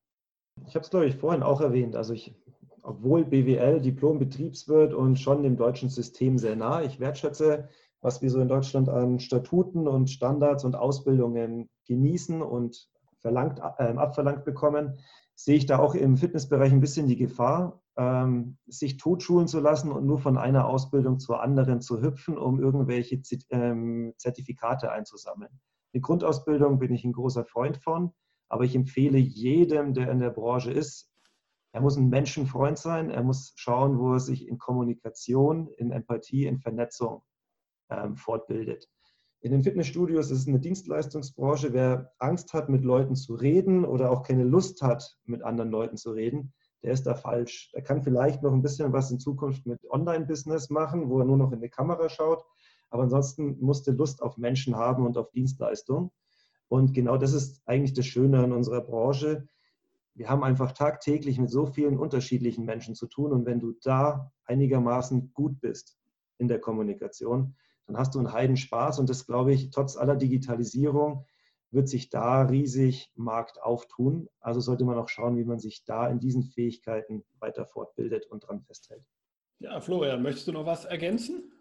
Ich habe es, glaube ich, vorhin auch erwähnt. Also ich obwohl BWL Diplom-Betriebswirt und schon dem deutschen System sehr nah. Ich wertschätze, was wir so in Deutschland an Statuten und Standards und Ausbildungen genießen und verlangt, äh, abverlangt bekommen, sehe ich da auch im Fitnessbereich ein bisschen die Gefahr, ähm, sich totschulen zu lassen und nur von einer Ausbildung zur anderen zu hüpfen, um irgendwelche ähm, Zertifikate einzusammeln. Eine Grundausbildung bin ich ein großer Freund von, aber ich empfehle jedem, der in der Branche ist, er muss ein Menschenfreund sein, er muss schauen, wo er sich in Kommunikation, in Empathie, in Vernetzung ähm, fortbildet. In den Fitnessstudios ist es eine Dienstleistungsbranche. Wer Angst hat, mit Leuten zu reden oder auch keine Lust hat, mit anderen Leuten zu reden, der ist da falsch. Der kann vielleicht noch ein bisschen was in Zukunft mit Online-Business machen, wo er nur noch in die Kamera schaut. Aber ansonsten muss der Lust auf Menschen haben und auf Dienstleistung. Und genau das ist eigentlich das Schöne an unserer Branche wir haben einfach tagtäglich mit so vielen unterschiedlichen Menschen zu tun. Und wenn du da einigermaßen gut bist in der Kommunikation, dann hast du einen Heidenspaß. Und das, glaube ich, trotz aller Digitalisierung wird sich da riesig Markt auftun. Also sollte man auch schauen, wie man sich da in diesen Fähigkeiten weiter fortbildet und dran festhält. Ja, Florian, möchtest du noch was ergänzen?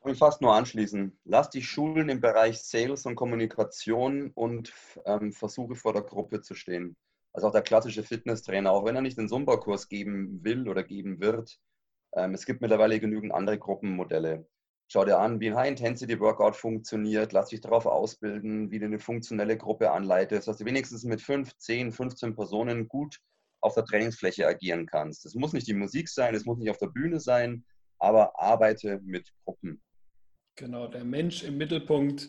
Ich will fast nur anschließen. Lass dich schulen im Bereich Sales und Kommunikation und ähm, versuche vor der Gruppe zu stehen also auch der klassische Fitnesstrainer, auch wenn er nicht den Zumba-Kurs geben will oder geben wird. Ähm, es gibt mittlerweile genügend andere Gruppenmodelle. Schau dir an, wie ein High-Intensity-Workout funktioniert, lass dich darauf ausbilden, wie du eine funktionelle Gruppe anleitest, dass du wenigstens mit 5, 10, 15 Personen gut auf der Trainingsfläche agieren kannst. Es muss nicht die Musik sein, es muss nicht auf der Bühne sein, aber arbeite mit Gruppen. Genau, der Mensch im Mittelpunkt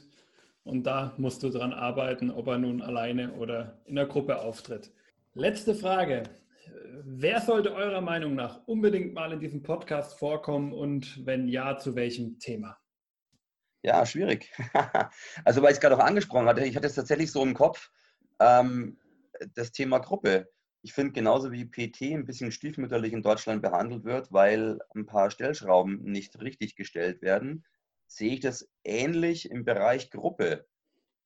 und da musst du dran arbeiten, ob er nun alleine oder in der Gruppe auftritt. Letzte Frage. Wer sollte eurer Meinung nach unbedingt mal in diesem Podcast vorkommen und wenn ja, zu welchem Thema? Ja, schwierig. [laughs] also, weil ich es gerade auch angesprochen hatte, ich hatte es tatsächlich so im Kopf, ähm, das Thema Gruppe. Ich finde, genauso wie PT ein bisschen stiefmütterlich in Deutschland behandelt wird, weil ein paar Stellschrauben nicht richtig gestellt werden, sehe ich das ähnlich im Bereich Gruppe.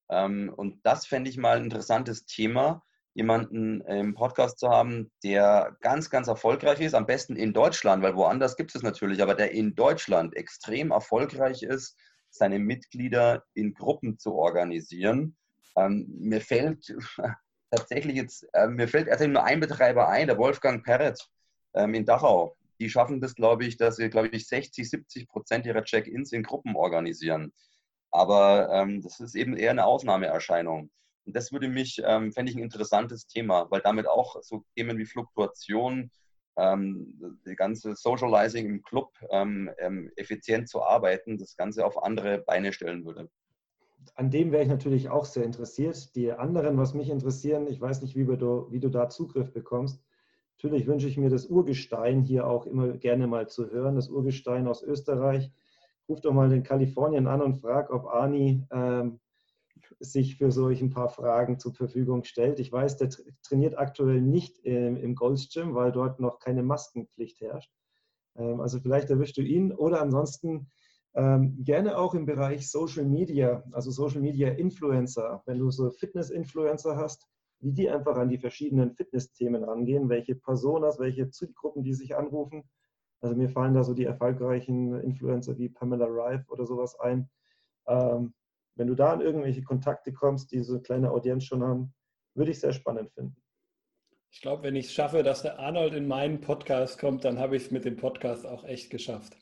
Ähm, und das fände ich mal ein interessantes Thema, jemanden im Podcast zu haben, der ganz, ganz erfolgreich ist, am besten in Deutschland, weil woanders gibt es natürlich, aber der in Deutschland extrem erfolgreich ist, seine Mitglieder in Gruppen zu organisieren. Ähm, mir fällt [laughs] tatsächlich jetzt, äh, mir fällt tatsächlich nur ein Betreiber ein, der Wolfgang Perret ähm, in Dachau die schaffen das, glaube ich, dass sie, glaube ich, 60, 70 Prozent ihrer Check-ins in Gruppen organisieren. Aber ähm, das ist eben eher eine Ausnahmeerscheinung. Und das würde mich, ähm, fände ich ein interessantes Thema, weil damit auch so Themen wie Fluktuation, ähm, die ganze Socializing im Club ähm, ähm, effizient zu arbeiten, das Ganze auf andere Beine stellen würde. An dem wäre ich natürlich auch sehr interessiert. Die anderen, was mich interessieren, ich weiß nicht, wie du, wie du da Zugriff bekommst. Natürlich wünsche ich mir das Urgestein hier auch immer gerne mal zu hören, das Urgestein aus Österreich. Ruf doch mal den Kalifornien an und frag, ob Ani ähm, sich für solch ein paar Fragen zur Verfügung stellt. Ich weiß, der trainiert aktuell nicht im, im Gold's weil dort noch keine Maskenpflicht herrscht. Ähm, also vielleicht erwischst du ihn oder ansonsten ähm, gerne auch im Bereich Social Media, also Social Media Influencer. Wenn du so Fitness-Influencer hast, wie die einfach an die verschiedenen Fitness-Themen rangehen, welche Personas, welche Zielgruppen die sich anrufen. Also mir fallen da so die erfolgreichen Influencer wie Pamela Rife oder sowas ein. Ähm, wenn du da an irgendwelche Kontakte kommst, die so eine kleine Audienz schon haben, würde ich sehr spannend finden. Ich glaube, wenn ich es schaffe, dass der Arnold in meinen Podcast kommt, dann habe ich es mit dem Podcast auch echt geschafft.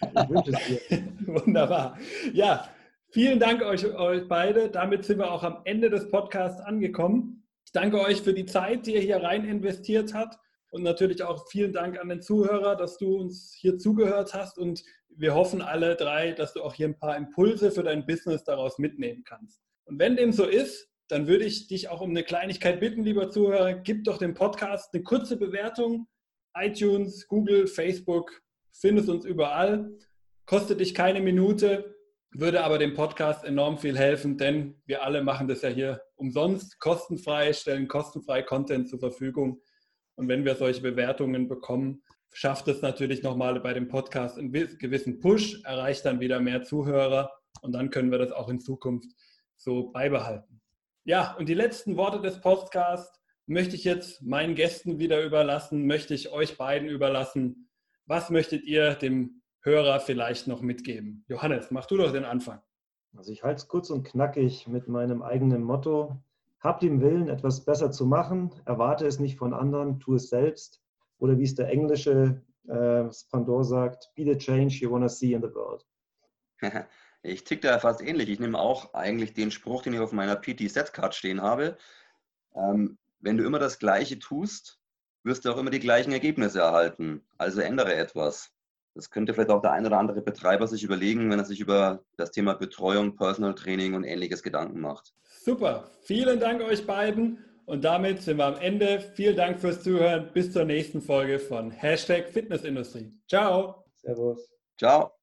Ich wünsche es dir. [laughs] Wunderbar. Ja, vielen Dank euch, euch beide. Damit sind wir auch am Ende des Podcasts angekommen. Ich danke euch für die Zeit, die ihr hier rein investiert habt. Und natürlich auch vielen Dank an den Zuhörer, dass du uns hier zugehört hast. Und wir hoffen alle drei, dass du auch hier ein paar Impulse für dein Business daraus mitnehmen kannst. Und wenn dem so ist, dann würde ich dich auch um eine Kleinigkeit bitten, lieber Zuhörer, gib doch dem Podcast eine kurze Bewertung. iTunes, Google, Facebook, findest uns überall. Kostet dich keine Minute, würde aber dem Podcast enorm viel helfen, denn wir alle machen das ja hier umsonst, kostenfrei, stellen kostenfrei Content zur Verfügung. Und wenn wir solche Bewertungen bekommen, schafft es natürlich nochmal bei dem Podcast einen gewissen Push, erreicht dann wieder mehr Zuhörer und dann können wir das auch in Zukunft so beibehalten. Ja, und die letzten Worte des Podcasts möchte ich jetzt meinen Gästen wieder überlassen, möchte ich euch beiden überlassen. Was möchtet ihr dem Hörer vielleicht noch mitgeben? Johannes, mach du doch den Anfang. Also ich halte es kurz und knackig mit meinem eigenen Motto. Habt den Willen, etwas besser zu machen, erwarte es nicht von anderen, tu es selbst. Oder wie es der englische äh, Pandor sagt, be the change you want to see in the world. [laughs] Ich tick da fast ähnlich. Ich nehme auch eigentlich den Spruch, den ich auf meiner PT-Set-Card stehen habe. Ähm, wenn du immer das Gleiche tust, wirst du auch immer die gleichen Ergebnisse erhalten. Also ändere etwas. Das könnte vielleicht auch der ein oder andere Betreiber sich überlegen, wenn er sich über das Thema Betreuung, Personal Training und ähnliches Gedanken macht. Super. Vielen Dank euch beiden. Und damit sind wir am Ende. Vielen Dank fürs Zuhören. Bis zur nächsten Folge von Hashtag Fitnessindustrie. Ciao. Servus. Ciao.